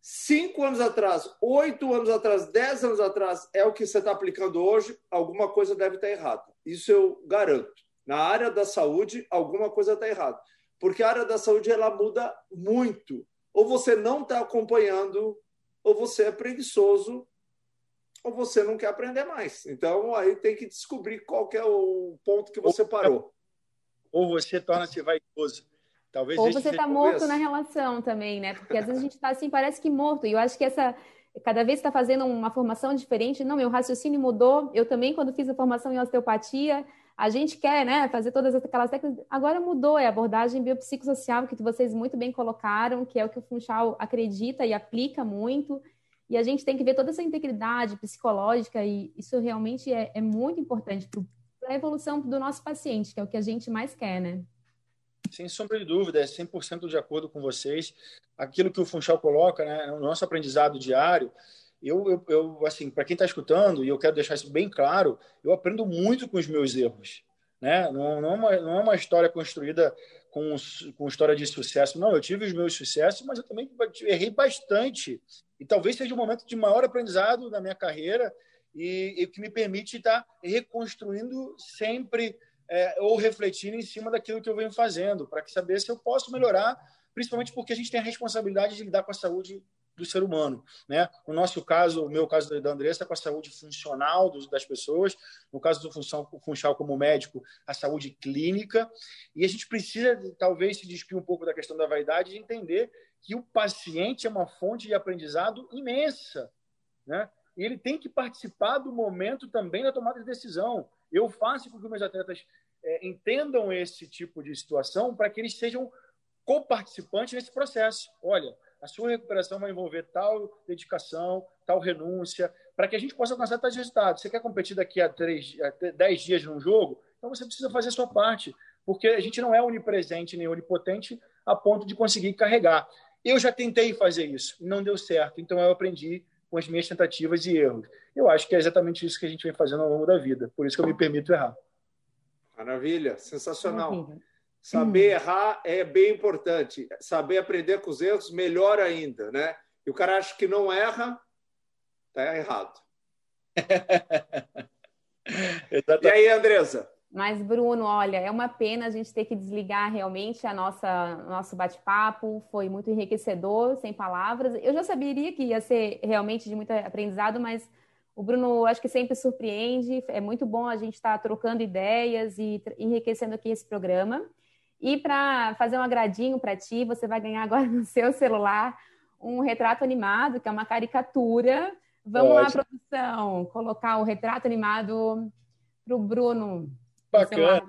cinco anos atrás, oito anos atrás, dez anos atrás é o que você está aplicando hoje, alguma coisa deve estar errada. Isso eu garanto. Na área da saúde, alguma coisa está errada. Porque a área da saúde ela muda muito. Ou você não está acompanhando, ou você é preguiçoso, ou você não quer aprender mais. Então, aí tem que descobrir qual que é o ponto que você parou. Ou você torna-se vaidoso. Talvez ou você está morto na relação também, né? Porque às vezes a gente está assim, parece que morto. E eu acho que essa cada vez está fazendo uma formação diferente. Não, meu raciocínio mudou. Eu também, quando fiz a formação em osteopatia, a gente quer né, fazer todas aquelas técnicas. Agora mudou, é a abordagem biopsicossocial, que vocês muito bem colocaram, que é o que o Funchal acredita e aplica muito. E a gente tem que ver toda essa integridade psicológica, e isso realmente é, é muito importante para a evolução do nosso paciente, que é o que a gente mais quer, né? Sem sombra de dúvida, é 100% de acordo com vocês. Aquilo que o Funchal coloca, né, no nosso aprendizado diário, eu, eu, eu assim, para quem está escutando, e eu quero deixar isso bem claro, eu aprendo muito com os meus erros. Né? Não, não, é uma, não é uma história construída com, com história de sucesso. Não, eu tive os meus sucessos, mas eu também errei bastante. E talvez seja o momento de maior aprendizado da minha carreira e, e que me permite estar reconstruindo sempre é, ou refletindo em cima daquilo que eu venho fazendo, para saber se eu posso melhorar, principalmente porque a gente tem a responsabilidade de lidar com a saúde do ser humano. Né? No nosso caso, o meu caso da Andressa, com a saúde funcional das pessoas, no caso do Funchal, Funchal como médico, a saúde clínica, e a gente precisa, talvez, se despir um pouco da questão da vaidade e entender que o paciente é uma fonte de aprendizado imensa. Né? E ele tem que participar do momento também da tomada de decisão. Eu faço com que meus atletas é, entendam esse tipo de situação para que eles sejam coparticipantes nesse processo. Olha, a sua recuperação vai envolver tal dedicação, tal renúncia, para que a gente possa alcançar tais resultados. Você quer competir daqui a, três, a dez dias num jogo? Então você precisa fazer a sua parte, porque a gente não é onipresente nem onipotente a ponto de conseguir carregar. Eu já tentei fazer isso, não deu certo, então eu aprendi com as minhas tentativas e erros. Eu acho que é exatamente isso que a gente vem fazendo ao longo da vida, por isso que eu me permito errar. Maravilha, sensacional. Maravilha. Saber hum. errar é bem importante. Saber aprender com os erros, melhor ainda, né? E o cara acha que não erra, tá errado. e aí, Andresa? Mas, Bruno, olha, é uma pena a gente ter que desligar realmente a nossa nosso bate-papo. Foi muito enriquecedor, sem palavras. Eu já saberia que ia ser realmente de muito aprendizado, mas o Bruno acho que sempre surpreende. É muito bom a gente estar trocando ideias e enriquecendo aqui esse programa. E para fazer um agradinho para ti, você vai ganhar agora no seu celular um retrato animado, que é uma caricatura. Vamos Pode. lá, produção, colocar o retrato animado para o Bruno. Bacana.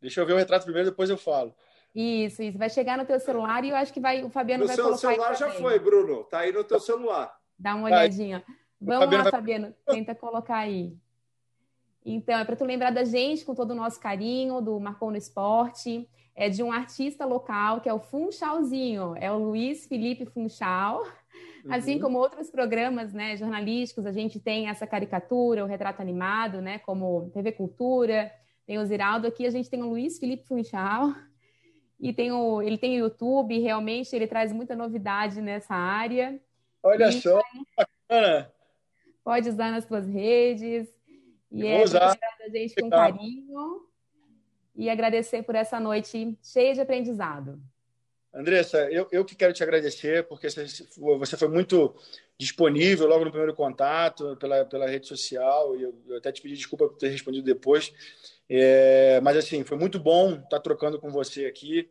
Deixa eu ver o retrato primeiro, depois eu falo. Isso, isso. Vai chegar no teu celular e eu acho que vai, o Fabiano no vai colocar. O celular já foi, Bruno. Tá aí no teu celular. Dá uma olhadinha. Vamos Fabiano lá, Fabiano, tenta colocar aí. Então, é para tu lembrar da gente com todo o nosso carinho, do Marcou no Esporte, é de um artista local, que é o Funchalzinho, é o Luiz Felipe Funchal. Assim uhum. como outros programas né, jornalísticos, a gente tem essa caricatura, o retrato animado, né, como TV Cultura, tem o Ziraldo aqui, a gente tem o Luiz Felipe Funchal, e tem o, ele tem o YouTube, realmente ele traz muita novidade nessa área. Olha e, só, bacana! Pode usar nas suas redes. E é a gente com carinho e agradecer por essa noite cheia de aprendizado. Andressa, eu, eu que quero te agradecer, porque você foi muito disponível logo no primeiro contato, pela, pela rede social, e eu, eu até te pedi desculpa por ter respondido depois. É, mas, assim, foi muito bom estar trocando com você aqui.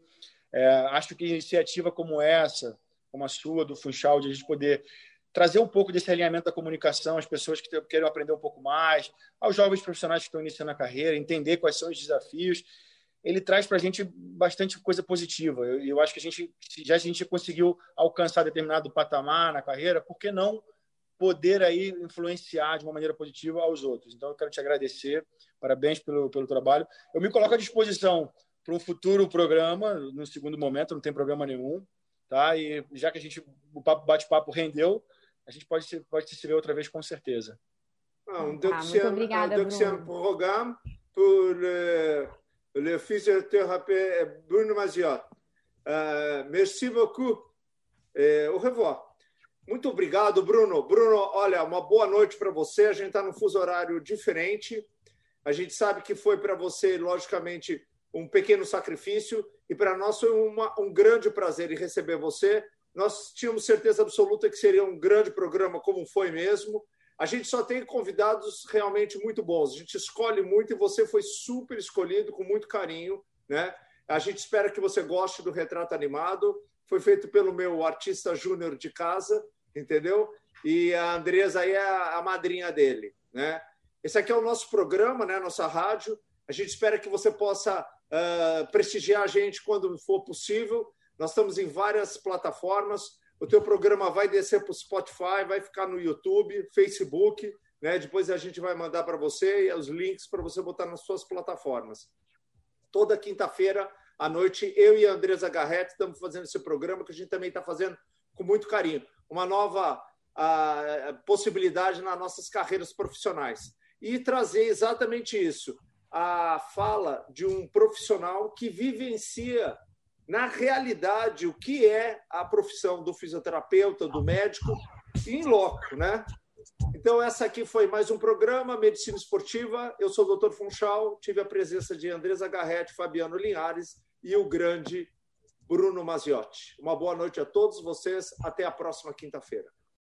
É, acho que iniciativa como essa, como a sua, do Funchal, de a gente poder trazer um pouco desse alinhamento da comunicação às pessoas que querem aprender um pouco mais, aos jovens profissionais que estão iniciando a carreira, entender quais são os desafios ele traz para a gente bastante coisa positiva. Eu, eu, acho que a gente já a gente conseguiu alcançar determinado patamar na carreira, por que não poder aí influenciar de uma maneira positiva aos outros? Então, eu quero te agradecer, parabéns pelo, pelo trabalho. Eu me coloco à disposição para um futuro programa, no segundo momento, não tem problema nenhum, tá? E já que a gente o bate-papo rendeu, a gente pode se, pode se ver outra vez com certeza. Ah, um deuxième, ah, obrigada, un deuxième programme pour le le physiothérapeute Bruno Maziot. Uh, merci beaucoup. Et au revoir. Muito obrigado, Bruno. Bruno, olha, uma boa noite para você. A gente está num fuso horário diferente. A gente sabe que foi para você, logicamente, um pequeno sacrifício e para nós foi uma, um grande prazer em receber você. Nós tínhamos certeza absoluta que seria um grande programa, como foi mesmo. A gente só tem convidados realmente muito bons. A gente escolhe muito e você foi super escolhido com muito carinho, né? A gente espera que você goste do retrato animado. Foi feito pelo meu artista júnior de casa, entendeu? E a Andresa aí é a madrinha dele, né? Esse aqui é o nosso programa, né? Nossa rádio. A gente espera que você possa uh, prestigiar a gente quando for possível. Nós estamos em várias plataformas. O teu programa vai descer para o Spotify, vai ficar no YouTube, Facebook, né? Depois a gente vai mandar para você os links para você botar nas suas plataformas. Toda quinta-feira à noite, eu e a Andresa Garrett estamos fazendo esse programa que a gente também está fazendo com muito carinho. Uma nova a, possibilidade nas nossas carreiras profissionais. E trazer exatamente isso, a fala de um profissional que vivencia na realidade, o que é a profissão do fisioterapeuta, do médico, em loco, né? Então, essa aqui foi mais um programa, Medicina Esportiva. Eu sou o Dr. Funchal, tive a presença de Andresa Garrett, Fabiano Linhares e o grande Bruno Maziotti. Uma boa noite a todos vocês, até a próxima quinta-feira.